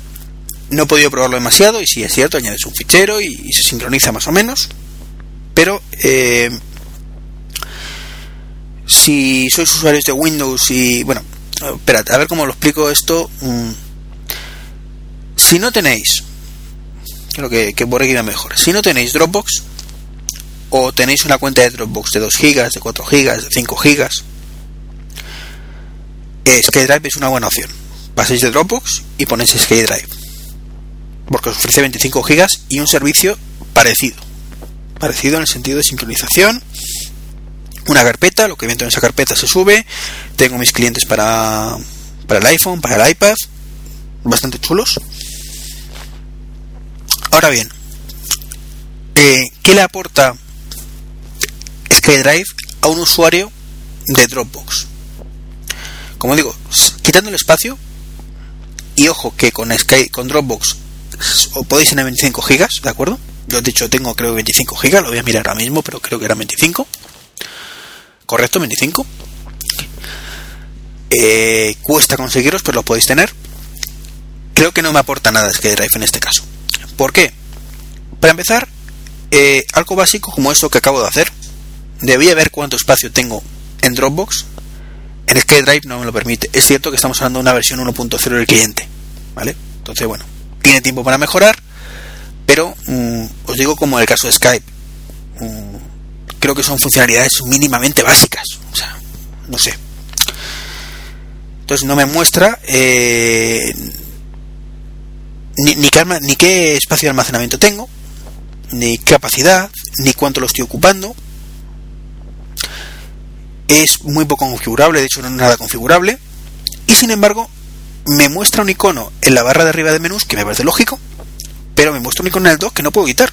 No he podido probarlo demasiado y si es cierto, añades un fichero y, se sincroniza más o menos. Pero eh, si sois usuarios de Windows y bueno, esperad, a ver cómo lo explico esto. Mm, si no tenéis, creo que, que por aquí mejor. Si no tenéis Dropbox o tenéis una cuenta de Dropbox de 2 GB, de 4 GB, de 5 GB, SkyDrive es una buena opción. Pasáis de Dropbox y ponéis SkyDrive. Porque os ofrece 25 GB y un servicio parecido. Parecido en el sentido de sincronización. Una carpeta, lo que viento en esa carpeta se sube. Tengo mis clientes para, para el iPhone, para el iPad. Bastante chulos. Ahora bien, eh, ¿qué le aporta SkyDrive a un usuario de Dropbox? como digo, quitando el espacio, y ojo que con Sky, con Dropbox o podéis tener 25 gigas, ¿de acuerdo? Yo de hecho tengo creo 25 gigas, lo voy a mirar ahora mismo, pero creo que era 25. Correcto, 25. Eh, cuesta conseguiros, pero lo podéis tener. Creo que no me aporta nada SkyDrive en este caso. ¿Por qué? Para empezar, eh, algo básico como esto que acabo de hacer. Debía ver cuánto espacio tengo en Dropbox en SkyDrive no me lo permite. Es cierto que estamos hablando de una versión 1.0 del cliente, ¿vale? Entonces, bueno, tiene tiempo para mejorar, pero mm, os digo como en el caso de Skype, creo que son funcionalidades mínimamente básicas, o sea, no sé. Entonces no me muestra eh, ni, ni, qué espacio de almacenamiento tengo, ni capacidad, ni cuánto lo estoy ocupando, es muy poco configurable, de hecho no es nada configurable, y sin embargo me muestra un icono en la barra de arriba de menús que me parece lógico, pero me muestra un icono en el dock que no puedo quitar.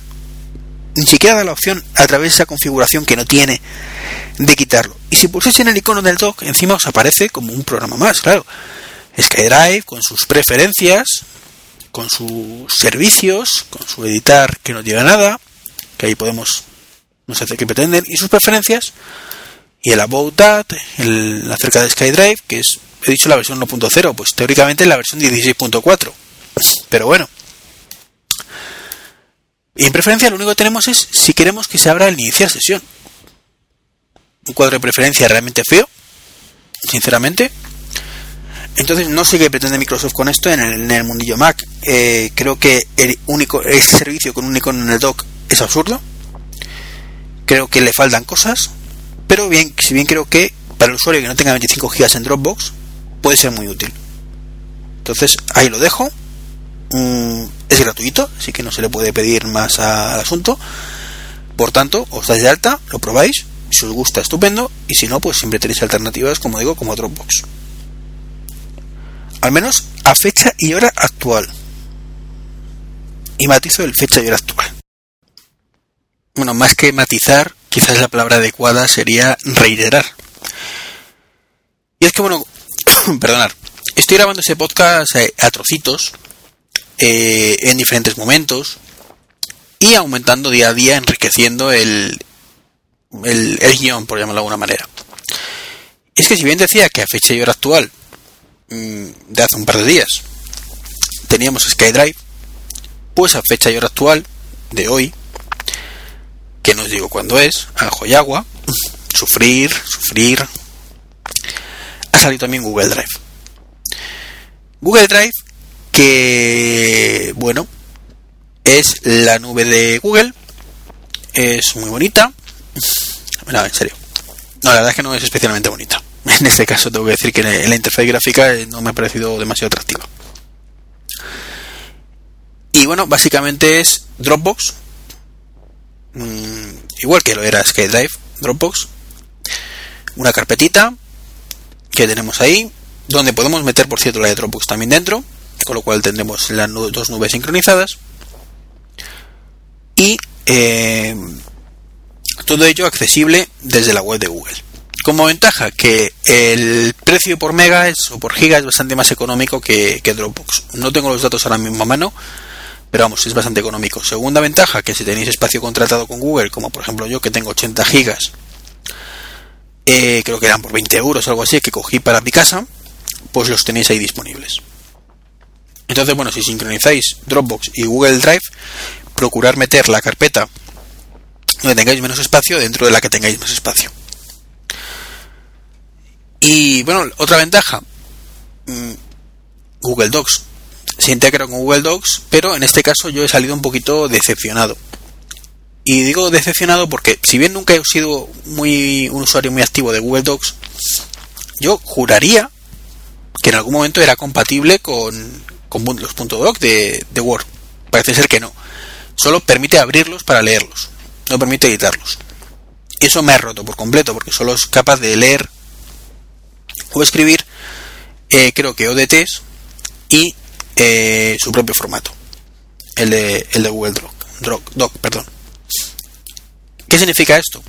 Ni siquiera da la opción a través de esa configuración que no tiene de quitarlo. Y si pulsáis en el icono del dock, encima os aparece como un programa más, claro. SkyDrive con sus preferencias, con sus servicios, con su editar que no lleva nada, que ahí podemos, no sé qué pretenden, y sus preferencias, y el About That, el acerca de SkyDrive, que es, he dicho la versión 1.0, pues teóricamente la versión 16.4. Pero bueno. Y en preferencia lo único que tenemos es si queremos que se abra el iniciar sesión. Un cuadro de preferencia realmente feo, sinceramente. Entonces no sé qué pretende Microsoft con esto en el, mundillo Mac. Eh, creo que el único ese servicio con un icono en el dock es absurdo. Creo que le faltan cosas, pero bien, si bien creo que para el usuario que no tenga 25 GB en Dropbox puede ser muy útil. Entonces ahí lo dejo. Mm, es gratuito, así que no se le puede pedir más al asunto. Por tanto, os dais de alta, lo probáis. Si os gusta, estupendo. Y si no, pues siempre tenéis alternativas, como digo, como Dropbox al menos a fecha y hora actual. Y matizo el fecha y hora actual. Bueno, más que matizar, quizás la palabra adecuada sería reiterar. Y es que, bueno, perdonar, estoy grabando ese podcast eh, a trocitos, eh, en diferentes momentos, y aumentando día a día, enriqueciendo el, el, guion, por llamarlo de alguna manera. Es que si bien decía que a fecha y hora actual Mm, de hace un par de días teníamos SkyDrive, pues a fecha y hora actual de hoy, que no os digo cuándo es, ajo y agua, sufrir, sufrir, ha salido también Google Drive. Google Drive, que bueno, es la nube de Google, es muy bonita. No, en serio. No, la verdad es que no es especialmente bonita. En este caso tengo que decir que la interfaz gráfica eh, no me ha parecido demasiado atractiva. Y bueno, básicamente es Dropbox, mm, igual que lo era SkyDrive, Dropbox, una carpetita que tenemos ahí, donde podemos meter, por cierto, la de Dropbox también dentro, con lo cual tendremos las dos nubes sincronizadas. Y eh, todo ello accesible desde la web de Google. Como ventaja, que el precio por mega o por giga es bastante más económico que, Dropbox. No tengo los datos ahora mismo a mano, pero vamos, es bastante económico. Segunda ventaja, que si tenéis espacio contratado con Google, como por ejemplo yo que tengo 80 gigas, eh, creo que eran por 20 euros algo así, que cogí para mi casa, pues los tenéis ahí disponibles. Entonces, bueno, si sincronizáis Dropbox y Google Drive, procurar meter la carpeta donde tengáis menos espacio dentro de la que tengáis más espacio. Y bueno, otra ventaja, mm, Google Docs. Se integra con Google Docs, pero en este caso yo he salido un poquito decepcionado. Y digo decepcionado porque si bien nunca he sido muy un usuario muy activo de Google Docs, yo juraría que en algún momento era compatible con, con los .doc de, de Word. Parece ser que no. Solo permite abrirlos para leerlos. No permite editarlos. Eso me ha roto por completo porque solo es capaz de leer o escribir, eh, creo que ODTs y eh, su propio formato, el de, el de Google Doc, Doc, perdón. ¿Qué significa esto?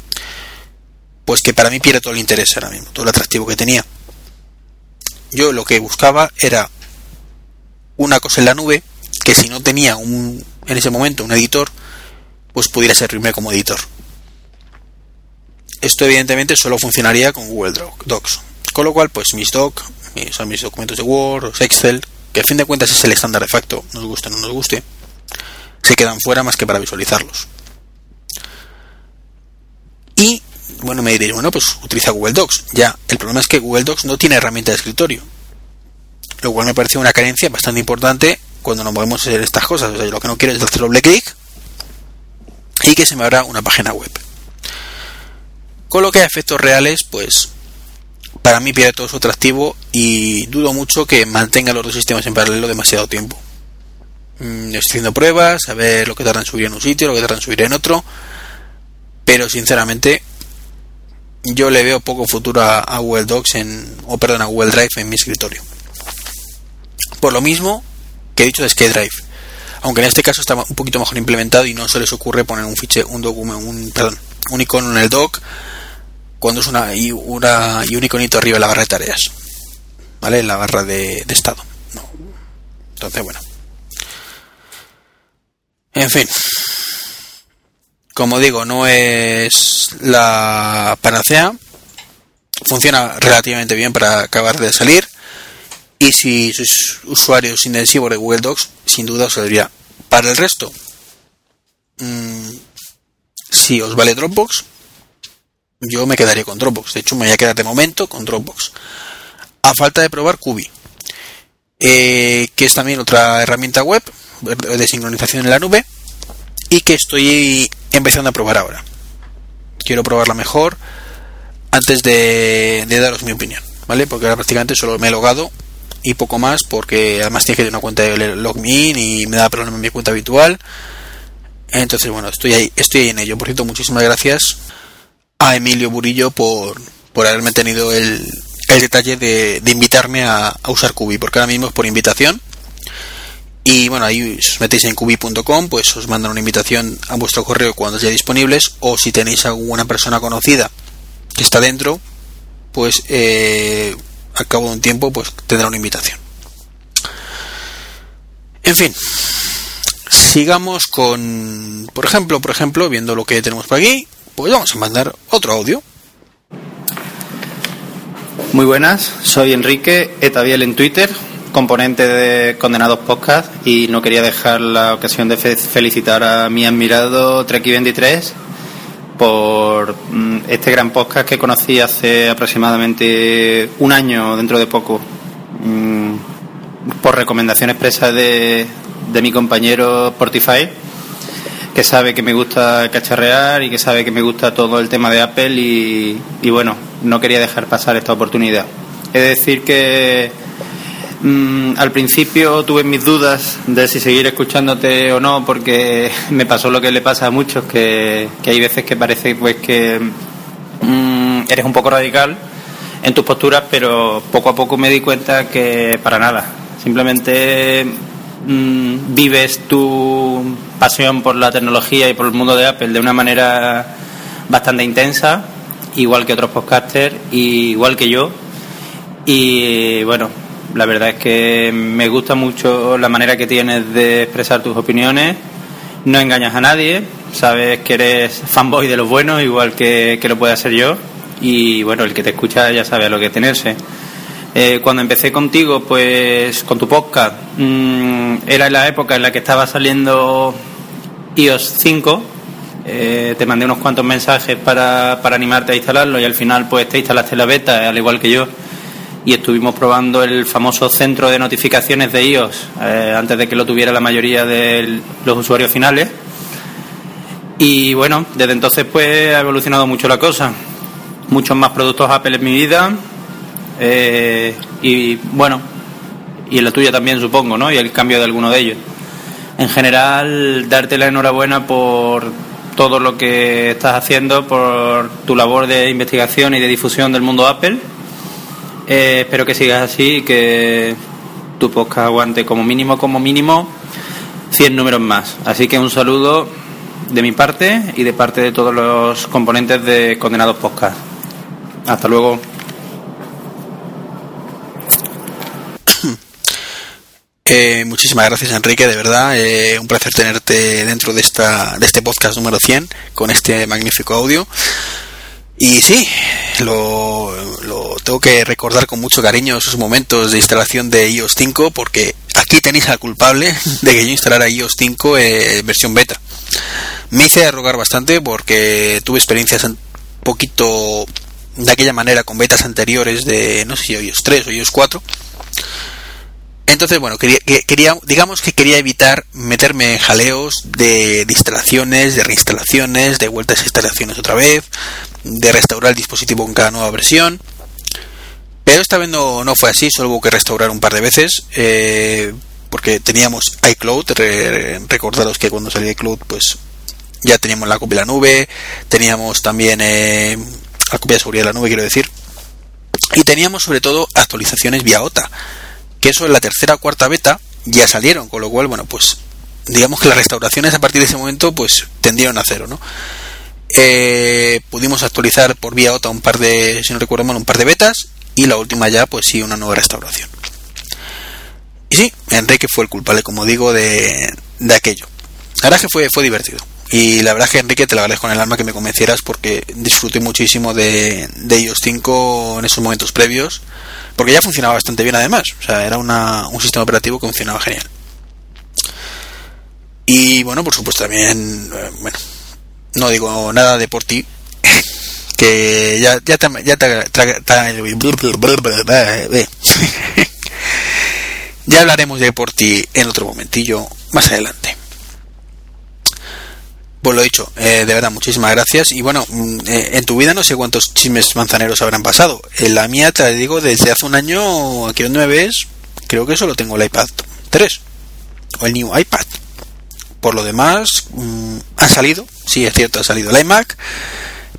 Pues que para mí pierde todo el interés ahora mismo, todo el atractivo que tenía. Yo lo que buscaba era una cosa en la nube que si no tenía un, en ese momento un editor, pues pudiera servirme como editor. Esto evidentemente solo funcionaría con Google Docs. Con lo cual, pues mis doc, son mis documentos de Word, Excel, que al fin de cuentas es el estándar de facto, nos guste o no nos guste, se quedan fuera más que para visualizarlos. Y, bueno, me diréis, bueno, pues utiliza Google Docs. Ya, el problema es que Google Docs no tiene herramienta de escritorio. Lo cual me parece una carencia bastante importante cuando nos movemos en estas cosas. O sea, lo que no quiero es hacer doble clic y que se me abra una página web. Con lo que a efectos reales, pues para mí pierde todo su atractivo y dudo mucho que mantenga los dos sistemas en paralelo demasiado tiempo. Mm, estoy haciendo pruebas, a ver lo que tarda en subir en un sitio, lo que tarda en subir en otro, pero sinceramente yo le veo poco futuro a, Google Docs en, o perdón, a Google Drive en mi escritorio. Por lo mismo que he dicho de SkyDrive, aunque en este caso está un poquito mejor implementado y no se les ocurre poner un fichero, un documento, un, perdón, un icono en el doc cuando es una y, una y un iconito arriba en la barra de tareas, ¿vale? En la barra de, estado. Entonces, bueno. En fin. Como digo, no es la panacea. funciona relativamente bien para acabar de salir. Y si sois usuarios intensivos de Google Docs, sin duda os serviría. Para el resto, mmm, si os vale Dropbox, yo me quedaría con Dropbox. De hecho, me voy a quedar de momento con Dropbox. A falta de probar Kubi, eh, que es también otra herramienta web de sincronización en la nube y que estoy empezando a probar ahora. Quiero probarla mejor antes de, daros mi opinión, ¿vale? Porque ahora prácticamente solo me he logado y poco más porque además tiene que tener una cuenta de login y me da problema mi cuenta habitual. Entonces, bueno, estoy ahí, estoy en ello. Por cierto, muchísimas gracias a Emilio Burillo por, por haberme tenido el, el detalle de, de invitarme a, a, usar Cubi, porque ahora mismo es por invitación. Y bueno, ahí os metéis en cubi.com, pues os mandan una invitación a vuestro correo cuando ya disponibles, o si tenéis alguna persona conocida que está dentro, pues eh, al cabo de un tiempo, pues tendrá una invitación. En fin, sigamos con, por ejemplo, por ejemplo, viendo lo que tenemos por aquí, pues vamos a mandar otro audio. Muy buenas, soy Enrique Etaviel en Twitter, componente de Condenados Podcast y no quería dejar la ocasión de felicitar a mi admirado Treki23 por mm, este gran podcast que conocí hace aproximadamente un año, dentro de poco, mm, por recomendación expresa de, de mi compañero Portify que sabe que me gusta cacharrear y que sabe que me gusta todo el tema de Apple y, bueno, no quería dejar pasar esta oportunidad. Es decir que mm, al principio tuve mis dudas de si seguir escuchándote o no porque me pasó lo que le pasa a muchos, que, hay veces que parece pues que mm, eres un poco radical en tus posturas, pero poco a poco me di cuenta que para nada. Simplemente Mm, vives tu pasión por la tecnología y por el mundo de Apple de una manera bastante intensa, igual que otros podcasters, igual que yo. Y bueno, la verdad es que me gusta mucho la manera que tienes de expresar tus opiniones. No engañas a nadie, sabes que eres fanboy de los buenos, igual que, que lo pueda ser yo. Y bueno, el que te escucha ya sabe a lo que tenerse. Eh, cuando empecé contigo, pues con tu podcast, mmm, era la época en la que estaba saliendo iOS 5. Eh, te mandé unos cuantos mensajes para, para animarte a instalarlo y al final pues te instalaste la beta, al igual que yo. Y estuvimos probando el famoso centro de notificaciones de iOS eh, antes de que lo tuviera la mayoría de los usuarios finales. Y bueno, desde entonces pues ha evolucionado mucho la cosa. Muchos más productos Apple en mi vida, eh, y bueno, y en la tuya también supongo, ¿no? Y el cambio de alguno de ellos. En general, darte la enhorabuena por todo lo que estás haciendo, por tu labor de investigación y de difusión del mundo Apple. Eh, espero que sigas así y que tu podcast aguante como mínimo, como mínimo, 100 números más. Así que un saludo de mi parte y de parte de todos los componentes de Condenados Podcast. Hasta luego. Eh, muchísimas gracias Enrique, de verdad, eh, un placer tenerte dentro de, esta, de este podcast número 100 con este magnífico audio. Y sí, lo, lo, tengo que recordar con mucho cariño esos momentos de instalación de iOS 5 porque aquí tenéis al culpable de que yo instalara iOS 5 eh, versión beta. Me hice rogar bastante porque tuve experiencias un poquito de aquella manera con betas anteriores de, no sé si iOS 3 o iOS 4 entonces, bueno, quería, quería, digamos que quería evitar meterme en jaleos de, instalaciones, de reinstalaciones, de vueltas a instalaciones otra vez, de restaurar el dispositivo en cada nueva versión. Pero esta vez no, fue así, solo hubo que restaurar un par de veces, eh, porque teníamos iCloud, recordaros que cuando salió iCloud, pues ya teníamos la copia de la nube, teníamos también eh, la copia de seguridad de la nube, quiero decir, y teníamos sobre todo actualizaciones vía OTA que eso en la tercera o cuarta beta ya salieron, con lo cual, bueno, pues digamos que las restauraciones a partir de ese momento pues tendieron a cero, ¿no? Eh, pudimos actualizar por vía OTA un par de, si no recuerdo mal, un par de betas y la última ya pues sí una nueva restauración. Y sí, Enrique fue el culpable, como digo, de, de aquello. La verdad que fue, fue divertido. Y la verdad es que Enrique te lo agradezco con el alma que me convencieras porque disfruté muchísimo de, de iOS 5 en esos momentos previos, porque ya funcionaba bastante bien además, o sea, era una, un sistema operativo que funcionaba genial. Y bueno, por supuesto también, eh, bueno, no digo nada de por ti, que ya, ya te, ya te, ya hablaremos de por ti en otro momentillo más adelante. Pues lo dicho, eh, de verdad, muchísimas gracias. Y bueno, mm, eh, en tu vida no sé cuántos chismes manzaneros habrán pasado. En la mía te digo, desde hace un año, aquí donde me ves, creo que solo tengo el iPad 3 o el New iPad. Por lo demás, mm, ha salido, sí es cierto, ha salido el iMac,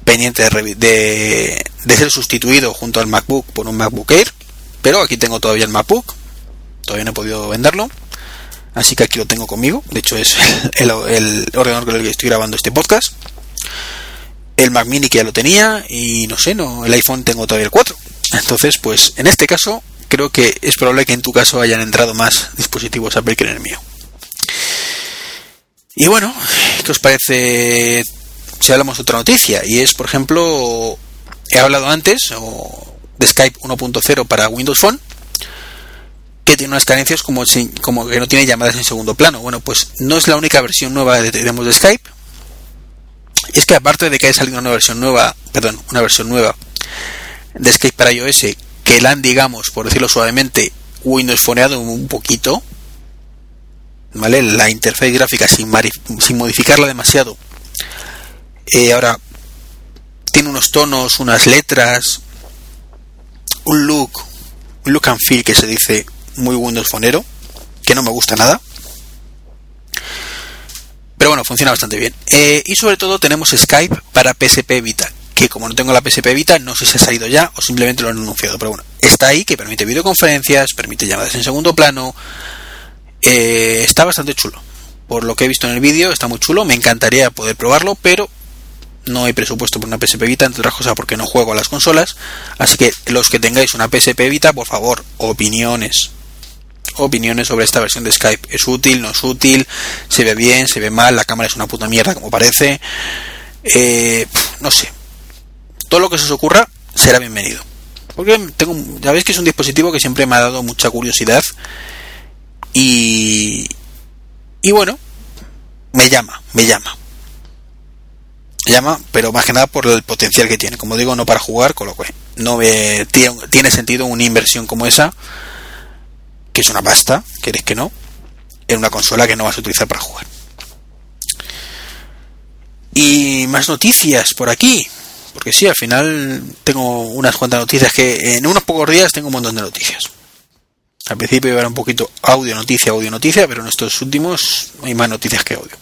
pendiente de, ser sustituido junto al MacBook por un MacBook Air, pero aquí tengo todavía el MacBook, todavía no he podido venderlo así que aquí lo tengo conmigo. De hecho, es el, ordenador con el que estoy grabando este podcast. El Mac Mini que ya lo tenía y no sé, no, el iPhone tengo todavía el 4. Entonces, pues en este caso, creo que es probable que en tu caso hayan entrado más dispositivos Apple que en el mío. Y bueno, ¿qué os parece si hablamos de otra noticia? Y es, por ejemplo, he hablado antes de Skype 1.0 para Windows Phone que tiene unas carencias como, como que no tiene llamadas en segundo plano. Bueno, pues no es la única versión nueva de, tenemos de Skype. Es que aparte de que haya salido una versión nueva, perdón, una versión nueva de Skype para iOS, que la han, digamos, por decirlo suavemente, Windows foneado un poquito, ¿vale? La interfaz gráfica sin, sin modificarla demasiado. Eh, ahora, tiene unos tonos, unas letras, un look, un look and feel que se dice muy Windows Fonero, que no me gusta nada. Pero bueno, funciona bastante bien. Eh, y sobre todo tenemos Skype para PSP Vita, que como no tengo la PSP Vita, no sé si ha salido ya o simplemente lo han anunciado. Pero bueno, está ahí, que permite videoconferencias, permite llamadas en segundo plano. Eh, está bastante chulo. Por lo que he visto en el vídeo, está muy chulo. Me encantaría poder probarlo, pero no hay presupuesto por una PSP Vita, entre otras cosas porque no juego a las consolas. Así que los que tengáis una PSP Vita, por favor, opiniones opiniones sobre esta versión de Skype. ¿Es útil? ¿No es útil? ¿Se ve bien? ¿Se ve mal? ¿La cámara es una puta mierda como parece? Eh, no sé. Todo lo que se os ocurra será bienvenido. Porque tengo, ya veis que es un dispositivo que siempre me ha dado mucha curiosidad. Y, y bueno, me llama, me llama. Me llama, pero más que nada por el potencial que tiene. Como digo, no para jugar, con lo que no tiene, tiene sentido una inversión como esa que es una pasta, queréis que no, en una consola que no vas a utilizar para jugar. Y más noticias por aquí, porque sí, al final tengo unas cuantas noticias que en unos pocos días tengo un montón de noticias. Al principio era un poquito audio noticia, audio noticia, pero en estos últimos hay más noticias que audio.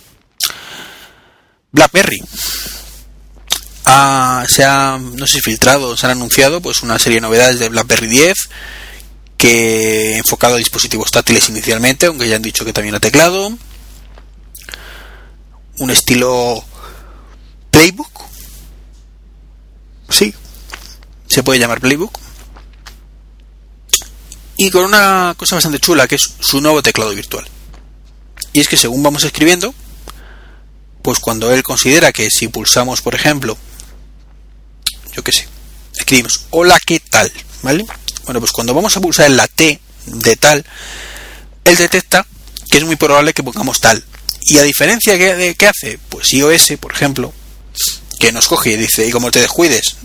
BlackBerry. Ah, se ha, no sé, filtrado, se han anunciado pues una serie de novedades de BlackBerry 10 que enfocado a dispositivos táctiles inicialmente, aunque ya han dicho que también a teclado. Un estilo Playbook. Sí, se puede llamar Playbook. Y con una cosa bastante chula, que es su nuevo teclado virtual. Y es que según vamos escribiendo, pues cuando él considera que si pulsamos, por ejemplo, yo qué sé, escribimos hola, ¿qué tal? ¿Vale? Bueno, pues cuando vamos a pulsar en la T de tal, él detecta que es muy probable que pongamos tal. Y a diferencia de qué hace, pues iOS, por ejemplo, que nos coge y dice, y como te descuides,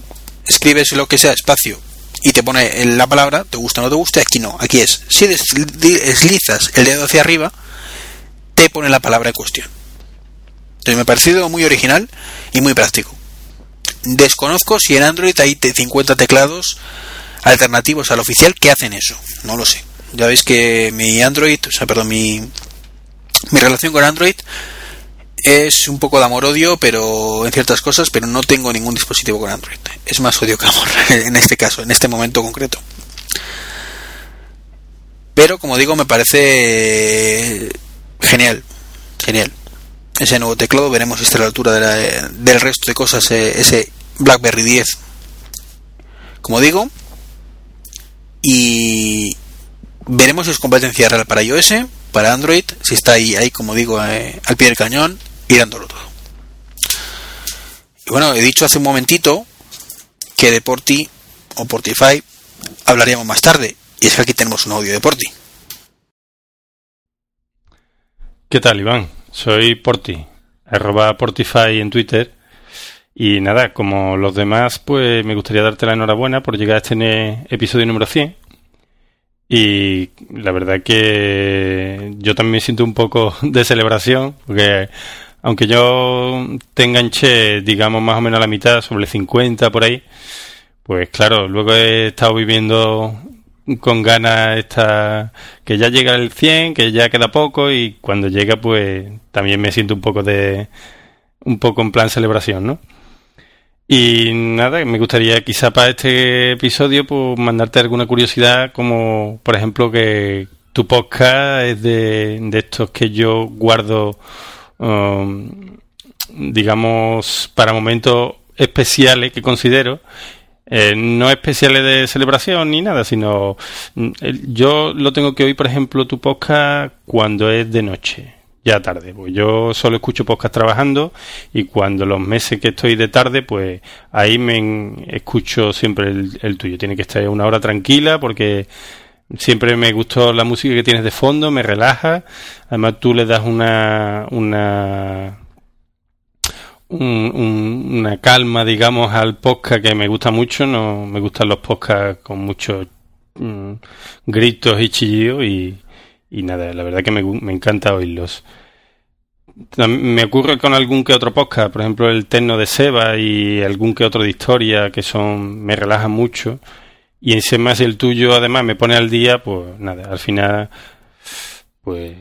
escribes lo que sea espacio y te pone la palabra, te gusta o no te gusta, aquí no, aquí es, si deslizas el dedo hacia arriba, te pone la palabra en cuestión. Entonces me ha parecido muy original y muy práctico. Desconozco si en Android hay 50 teclados alternativos al oficial que hacen eso. No lo sé. Ya veis que mi Android, o sea, perdón, mi, relación con Android es un poco de amor-odio, pero en ciertas cosas, pero no tengo ningún dispositivo con Android. Es más odio que amor en este caso, en este momento concreto. Pero como digo, me parece genial, genial. Ese nuevo teclado, veremos si está a la altura del resto de cosas, eh, ese BlackBerry 10. Como digo, y veremos si es competencia real para iOS, para Android, si está ahí, ahí como digo, eh, al pie del cañón y dándolo todo. Y bueno, he dicho hace un momentito que de Porti o Portify hablaríamos más tarde. Y es que aquí tenemos un audio de Porti. ¿Qué tal, Iván? Soy Porti, arroba Portify en Twitter. Y nada, como los demás, pues me gustaría darte la enhorabuena por llegar a este episodio número 100. Y la verdad que yo también siento un poco de celebración, porque aunque yo te enganché, digamos, más o menos a la mitad, sobre 50 por ahí, pues claro, luego he estado viviendo con ganas esta que ya llega el 100, que ya queda poco y cuando llega pues también me siento un poco de un poco en plan celebración, ¿no? Y nada, me gustaría quizá para este episodio pues mandarte alguna curiosidad como por ejemplo que tu podcast es de, de estos que yo guardo um, digamos para momentos especiales que considero. Eh, no especiales de celebración ni nada, sino mm, yo lo tengo que oír, por ejemplo, tu podcast cuando es de noche, ya tarde. Pues yo solo escucho podcast trabajando y cuando los meses que estoy de tarde, pues ahí me escucho siempre el, tuyo. Tiene que estar una hora tranquila porque siempre me gustó la música que tienes de fondo, me relaja. Además tú le das una, una una calma, digamos, al podcast que me gusta mucho. No me gustan los podcasts con muchos mm, gritos y chillidos y, y, nada, la verdad que me, me encanta oírlos. Me ocurre con algún que otro podcast, por ejemplo el Tecno de Seba y algún que otro de historia que son me relajan mucho y en más el tuyo además me pone al día, pues nada, al final pues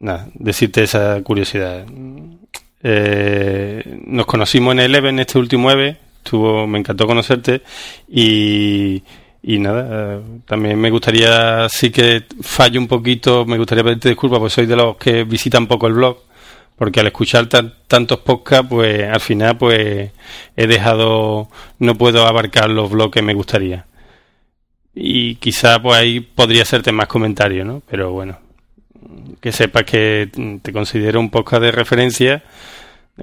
nada, decirte esa curiosidad. Eh, nos conocimos en el Eleven, este último EVE, estuvo, me encantó conocerte y, y nada, eh, también me gustaría, sí que fallo un poquito, me gustaría pedirte disculpas, porque soy de los que visitan poco el blog, porque al escuchar tantos podcasts, pues al final pues he dejado, no puedo abarcar los blogs que me gustaría. Y quizá pues ahí podría hacerte más comentarios, ¿no? Pero bueno, que sepas que te considero un podcast de referencia.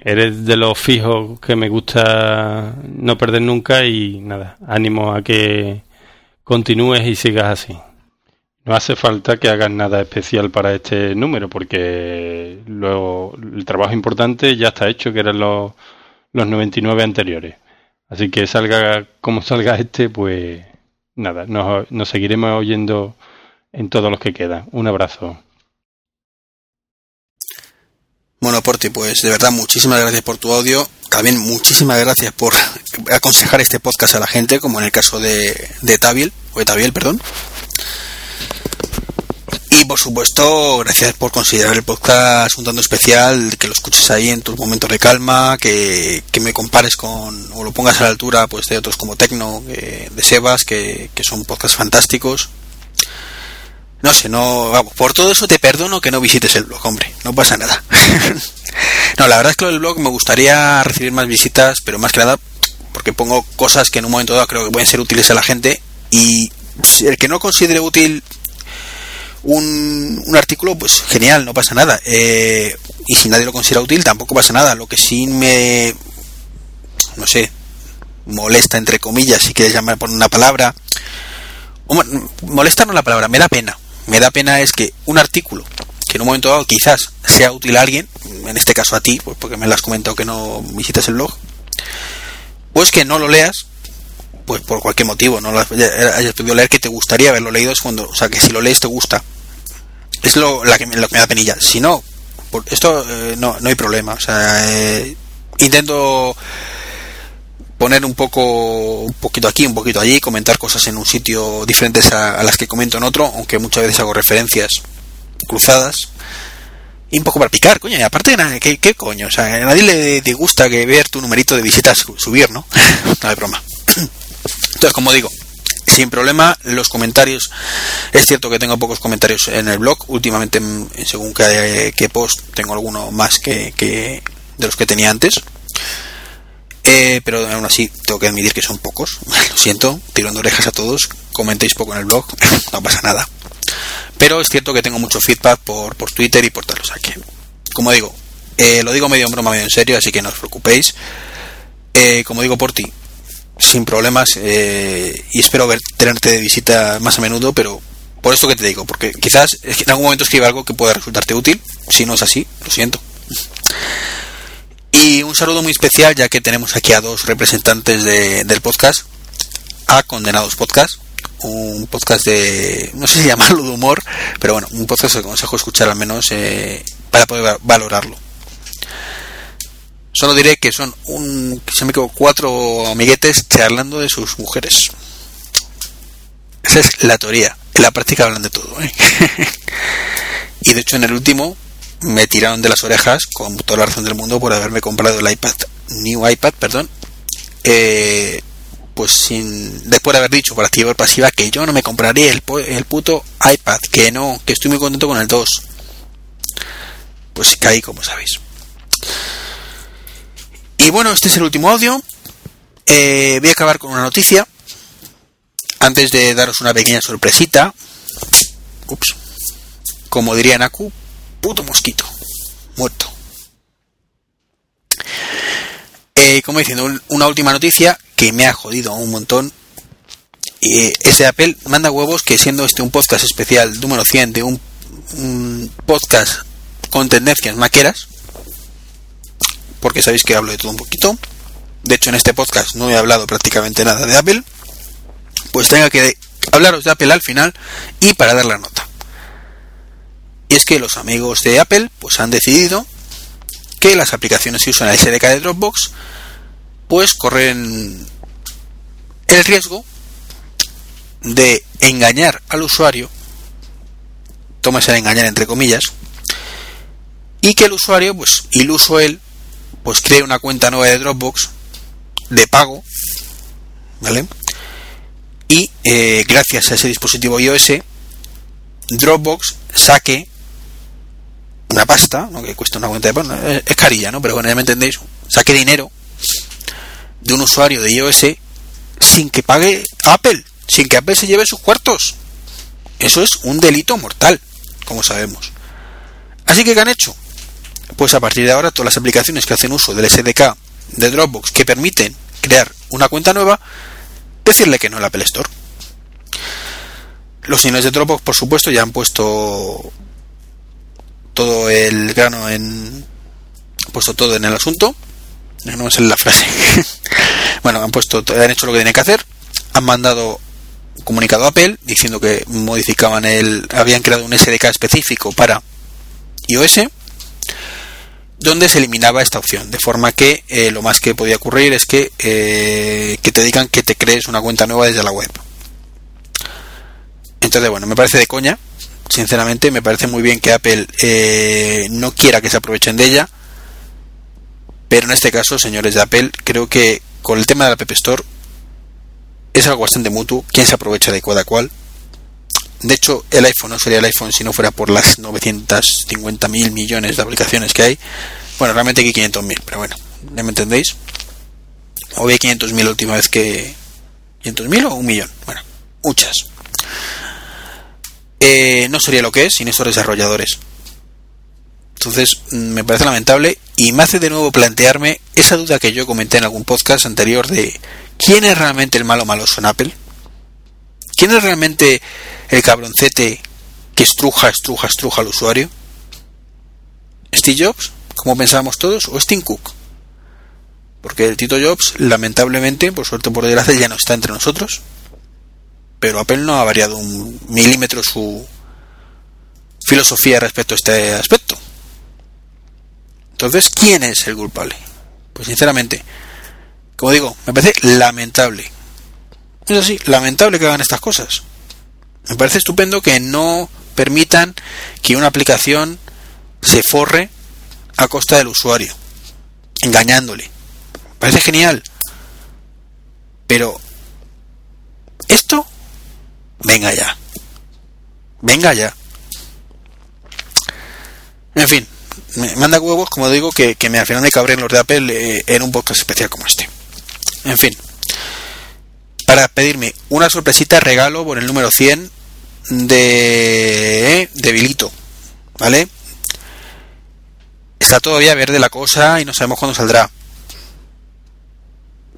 Eres de los fijos que me gusta no perder nunca y nada, ánimo a que continúes y sigas así. No hace falta que hagas nada especial para este número porque luego el trabajo importante ya está hecho, que eran los, los 99 anteriores. Así que salga como salga este, pues nada, nos, nos seguiremos oyendo en todos los que quedan. Un abrazo. Bueno, Porti, pues de verdad muchísimas gracias por tu audio. También muchísimas gracias por aconsejar este podcast a la gente, como en el caso de, de Tabiel, o de Tabiel, perdón. Y por supuesto, gracias por considerar el podcast un tanto especial, que lo escuches ahí en tus momentos de calma, que, me compares con, o lo pongas a la altura pues de otros como Tecno, de Sebas, que, que son podcasts fantásticos. No sé, no, vamos, por todo eso te perdono que no visites el blog, hombre, no pasa nada. no, la verdad es que el blog me gustaría recibir más visitas, pero más que nada porque pongo cosas que en un momento dado creo que pueden ser útiles a la gente y el que no considere útil un, artículo, pues genial, no pasa nada. Eh, y si nadie lo considera útil, tampoco pasa nada. Lo que sí me, no sé, molesta, entre comillas, si quieres llamar por una palabra, molesta no la palabra, me da pena me da pena es que un artículo que en un momento dado quizás sea útil a alguien, en este caso a ti, pues porque me lo has comentado que no visitas el blog, pues que no lo leas, pues por cualquier motivo, no lo hayas podido leer que te gustaría haberlo leído, es cuando, o sea, que si lo lees te gusta. Es lo, que, me da penilla. Si no, por esto eh, no, no hay problema. O sea, eh, intento poner un poco un poquito aquí, un poquito allí, comentar cosas en un sitio diferentes a, las que comento en otro, aunque muchas veces hago referencias cruzadas. Y un poco para picar, coño, y aparte, ¿qué, ¿qué, coño? O sea, a nadie le, gusta que ver tu numerito de visitas subir, ¿no? no hay broma. Entonces, como digo, sin problema, los comentarios. Es cierto que tengo pocos comentarios en el blog. Últimamente, según qué, qué post, tengo alguno más que, que de los que tenía antes. Eh, pero aún así tengo que admitir que son pocos. Lo siento, tirando orejas a todos. Comentéis poco en el blog, no pasa nada. Pero es cierto que tengo mucho feedback por, por Twitter y por tal. O como digo, eh, lo digo medio en broma, medio en serio, así que no os preocupéis. eh, como digo por ti, sin problemas eh, y espero ver, tenerte de visita más a menudo, pero por esto que te digo, porque quizás en algún momento escriba algo que pueda resultarte útil, si no es así, lo siento. Y un saludo muy especial, ya que tenemos aquí a dos representantes del podcast, a Condenados Podcast, un podcast de, no sé si llamarlo de humor, pero bueno, un podcast que aconsejo escuchar al menos eh, para poder valorarlo. Solo diré que son un, se me equivoco, cuatro amiguetes charlando de sus mujeres. Esa es la teoría. En la práctica hablan de todo. ¿eh? y de hecho en el último me tiraron de las orejas con toda la razón del mundo por haberme comprado el iPad, New iPad, perdón. Eh, pues sin después de haber dicho por activa o pasiva que yo no me compraría el, el puto iPad, que no, que estoy muy contento con el 2. Pues caí como sabéis. Y bueno, este es el último audio. Eh, voy a acabar con una noticia. Antes de daros una pequeña sorpresita. Ups. Como diría Naku, puto mosquito. Muerto. Eh, como diciendo, una última noticia que me ha jodido un montón. Eh, ese Apple manda huevos que siendo este un podcast especial número 100 de un, un podcast con tendencias maqueras, porque sabéis que hablo de todo un poquito. De hecho, en este podcast no he hablado prácticamente nada de Apple. Pues tenga que hablaros de Apple al final y para dar la nota. Y es que los amigos de Apple pues han decidido que las aplicaciones que usan el SDK de Dropbox pues corren el riesgo de engañar al usuario, tómese a engañar entre comillas, y que el usuario, pues iluso él, pues cree una cuenta nueva de Dropbox de pago, ¿vale? Y eh, gracias a ese dispositivo iOS, Dropbox saque una pasta, ¿no? que cuesta una cuenta de pago, es carilla, ¿no? Pero bueno, ya me entendéis, saque dinero de un usuario de iOS sin que pague Apple, sin que Apple se lleve sus cuartos. Eso es un delito mortal, como sabemos. Así que, ¿qué han hecho? pues a partir de ahora todas las aplicaciones que hacen uso del SDK de Dropbox que permiten crear una cuenta nueva, decirle que no al Apple Store. Los señores de Dropbox, por supuesto, ya han puesto todo el grano en. puesto todo en el asunto. No es la frase. bueno, han puesto, han hecho lo que tienen que hacer. Han mandado un comunicado a Apple diciendo que modificaban el. habían creado un SDK específico para iOS donde se eliminaba esta opción, de forma que eh, lo más que podía ocurrir es que, eh, que te digan que te crees una cuenta nueva desde la web. Entonces, bueno, me parece de coña, sinceramente, me parece muy bien que Apple eh, no quiera que se aprovechen de ella, pero en este caso, señores de Apple, creo que con el tema de la App Store es algo bastante mutuo, quién se aprovecha de cada cual. De hecho, el iPhone no sería el iPhone si no fuera por las 950 mil millones de aplicaciones que hay. Bueno, realmente aquí 500 mil, pero bueno, ¿ya me entendéis? O vi 500 mil la última vez que... ¿500 mil o un millón? Bueno, muchas. Eh, no sería lo que es sin estos desarrolladores. Entonces, mm, me parece lamentable y me hace de nuevo plantearme esa duda que yo comenté en algún podcast anterior de ¿quién es realmente el malo maloso en Apple? ¿Quién es realmente el cabroncete que estruja, estruja, estruja al usuario? ¿Steve Jobs, como pensábamos todos, o Steve Cook? Porque el Tito Jobs, lamentablemente, por suerte por desgracia, ya no está entre nosotros. Pero Apple no ha variado un milímetro su filosofía respecto a este aspecto. Entonces, ¿quién es el culpable? Pues sinceramente, como digo, me parece lamentable es así, lamentable que hagan estas cosas. Me parece estupendo que no permitan que una aplicación se forre a costa del usuario, engañándole. Me parece genial. Pero esto, venga ya. Venga ya. En fin, me manda huevos, como digo, que, me al final me los de Apple eh, en un podcast especial como este. En fin para pedirme una sorpresita regalo por el número 100 de, de Vilito, ¿vale? Está todavía verde la cosa y no sabemos cuándo saldrá.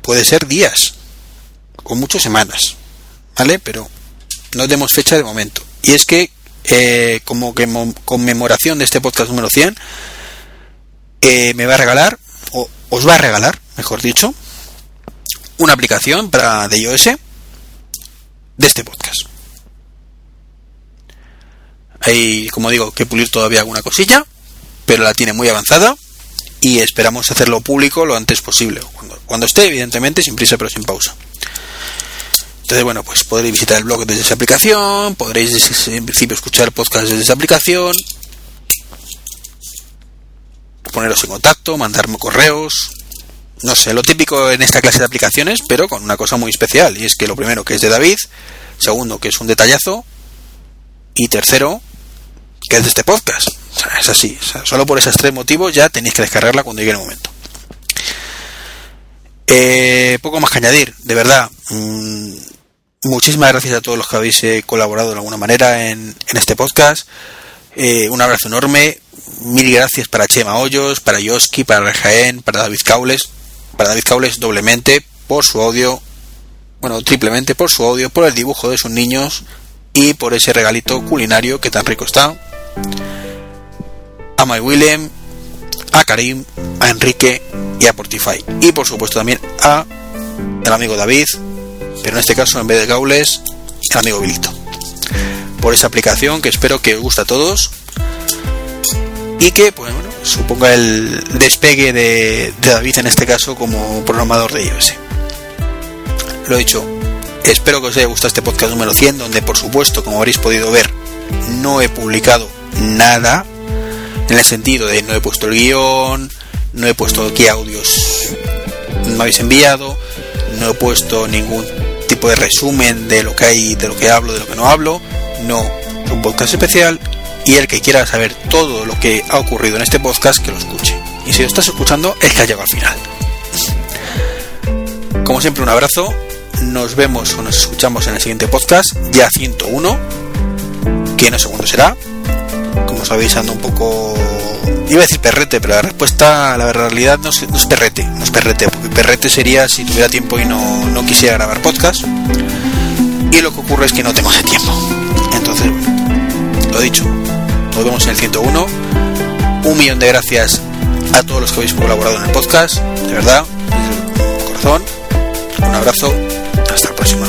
puede ser días o muchas semanas, ¿vale? Pero no demos fecha de momento. Y es que, eh, como que conmemoración de este podcast número 100, eh, me va a regalar, o os va a regalar, mejor dicho, una aplicación para de iOS de este podcast. Hay, como digo, que pulir todavía alguna cosilla, pero la tiene muy avanzada y esperamos hacerlo público lo antes posible. Cuando, cuando esté, evidentemente, sin prisa pero sin pausa. Entonces, bueno, pues podréis visitar el blog desde esa aplicación, podréis en principio escuchar podcast desde esa aplicación, poneros en contacto, mandarme correos, no sé, lo típico en esta clase de aplicaciones, pero con una cosa muy especial, y es que lo primero que es de David, segundo que es un detallazo, y tercero que es de este podcast. O sea, es así, solo por esos tres motivos ya tenéis que descargarla cuando llegue el momento. Eh, poco más que añadir, de verdad. Mmm, muchísimas gracias a todos los que habéis eh, colaborado de alguna manera en, este podcast. Eh, un abrazo enorme. Mil gracias para Chema Hoyos, para Yoski, para Jaén, para David Caules. Para David Caules doblemente por su audio, bueno, triplemente por su audio, por el dibujo de sus niños y por ese regalito culinario que tan rico está. A My Willem, a Karim, a Enrique y a Portify. Y por supuesto también a el amigo David, pero en este caso en vez de Gaules, amigo Vilito. Por esta aplicación que espero que os guste a todos y que pues, bueno, suponga el despegue de, David en este caso como programador de iOS. Lo he dicho, espero que os haya gustado este podcast número 100 donde por supuesto como habréis podido ver no he publicado nada en el sentido de no he puesto el guion, no he puesto qué audios me habéis enviado, no he puesto ningún tipo de resumen de lo que hay, de lo que hablo, de lo que no hablo. No, es un podcast especial y el que quiera saber todo lo que ha ocurrido en este podcast, que lo escuche. Y si lo estás escuchando, es que ha llegado al final. Como siempre, un abrazo. Nos vemos o nos escuchamos en el siguiente podcast, ya 101, que no segundo será. Como sabéis, ando un poco Iba a decir perrete, pero la respuesta, la realidad no es, perrete, no es perrete, porque perrete sería si tuviera tiempo y no, no quisiera grabar podcast. Y lo que ocurre es que no tengo ese tiempo. Entonces, bueno, lo dicho, nos vemos en el 101. Un millón de gracias a todos los que habéis colaborado en el podcast, de verdad, corazón. Un abrazo, hasta el próximo.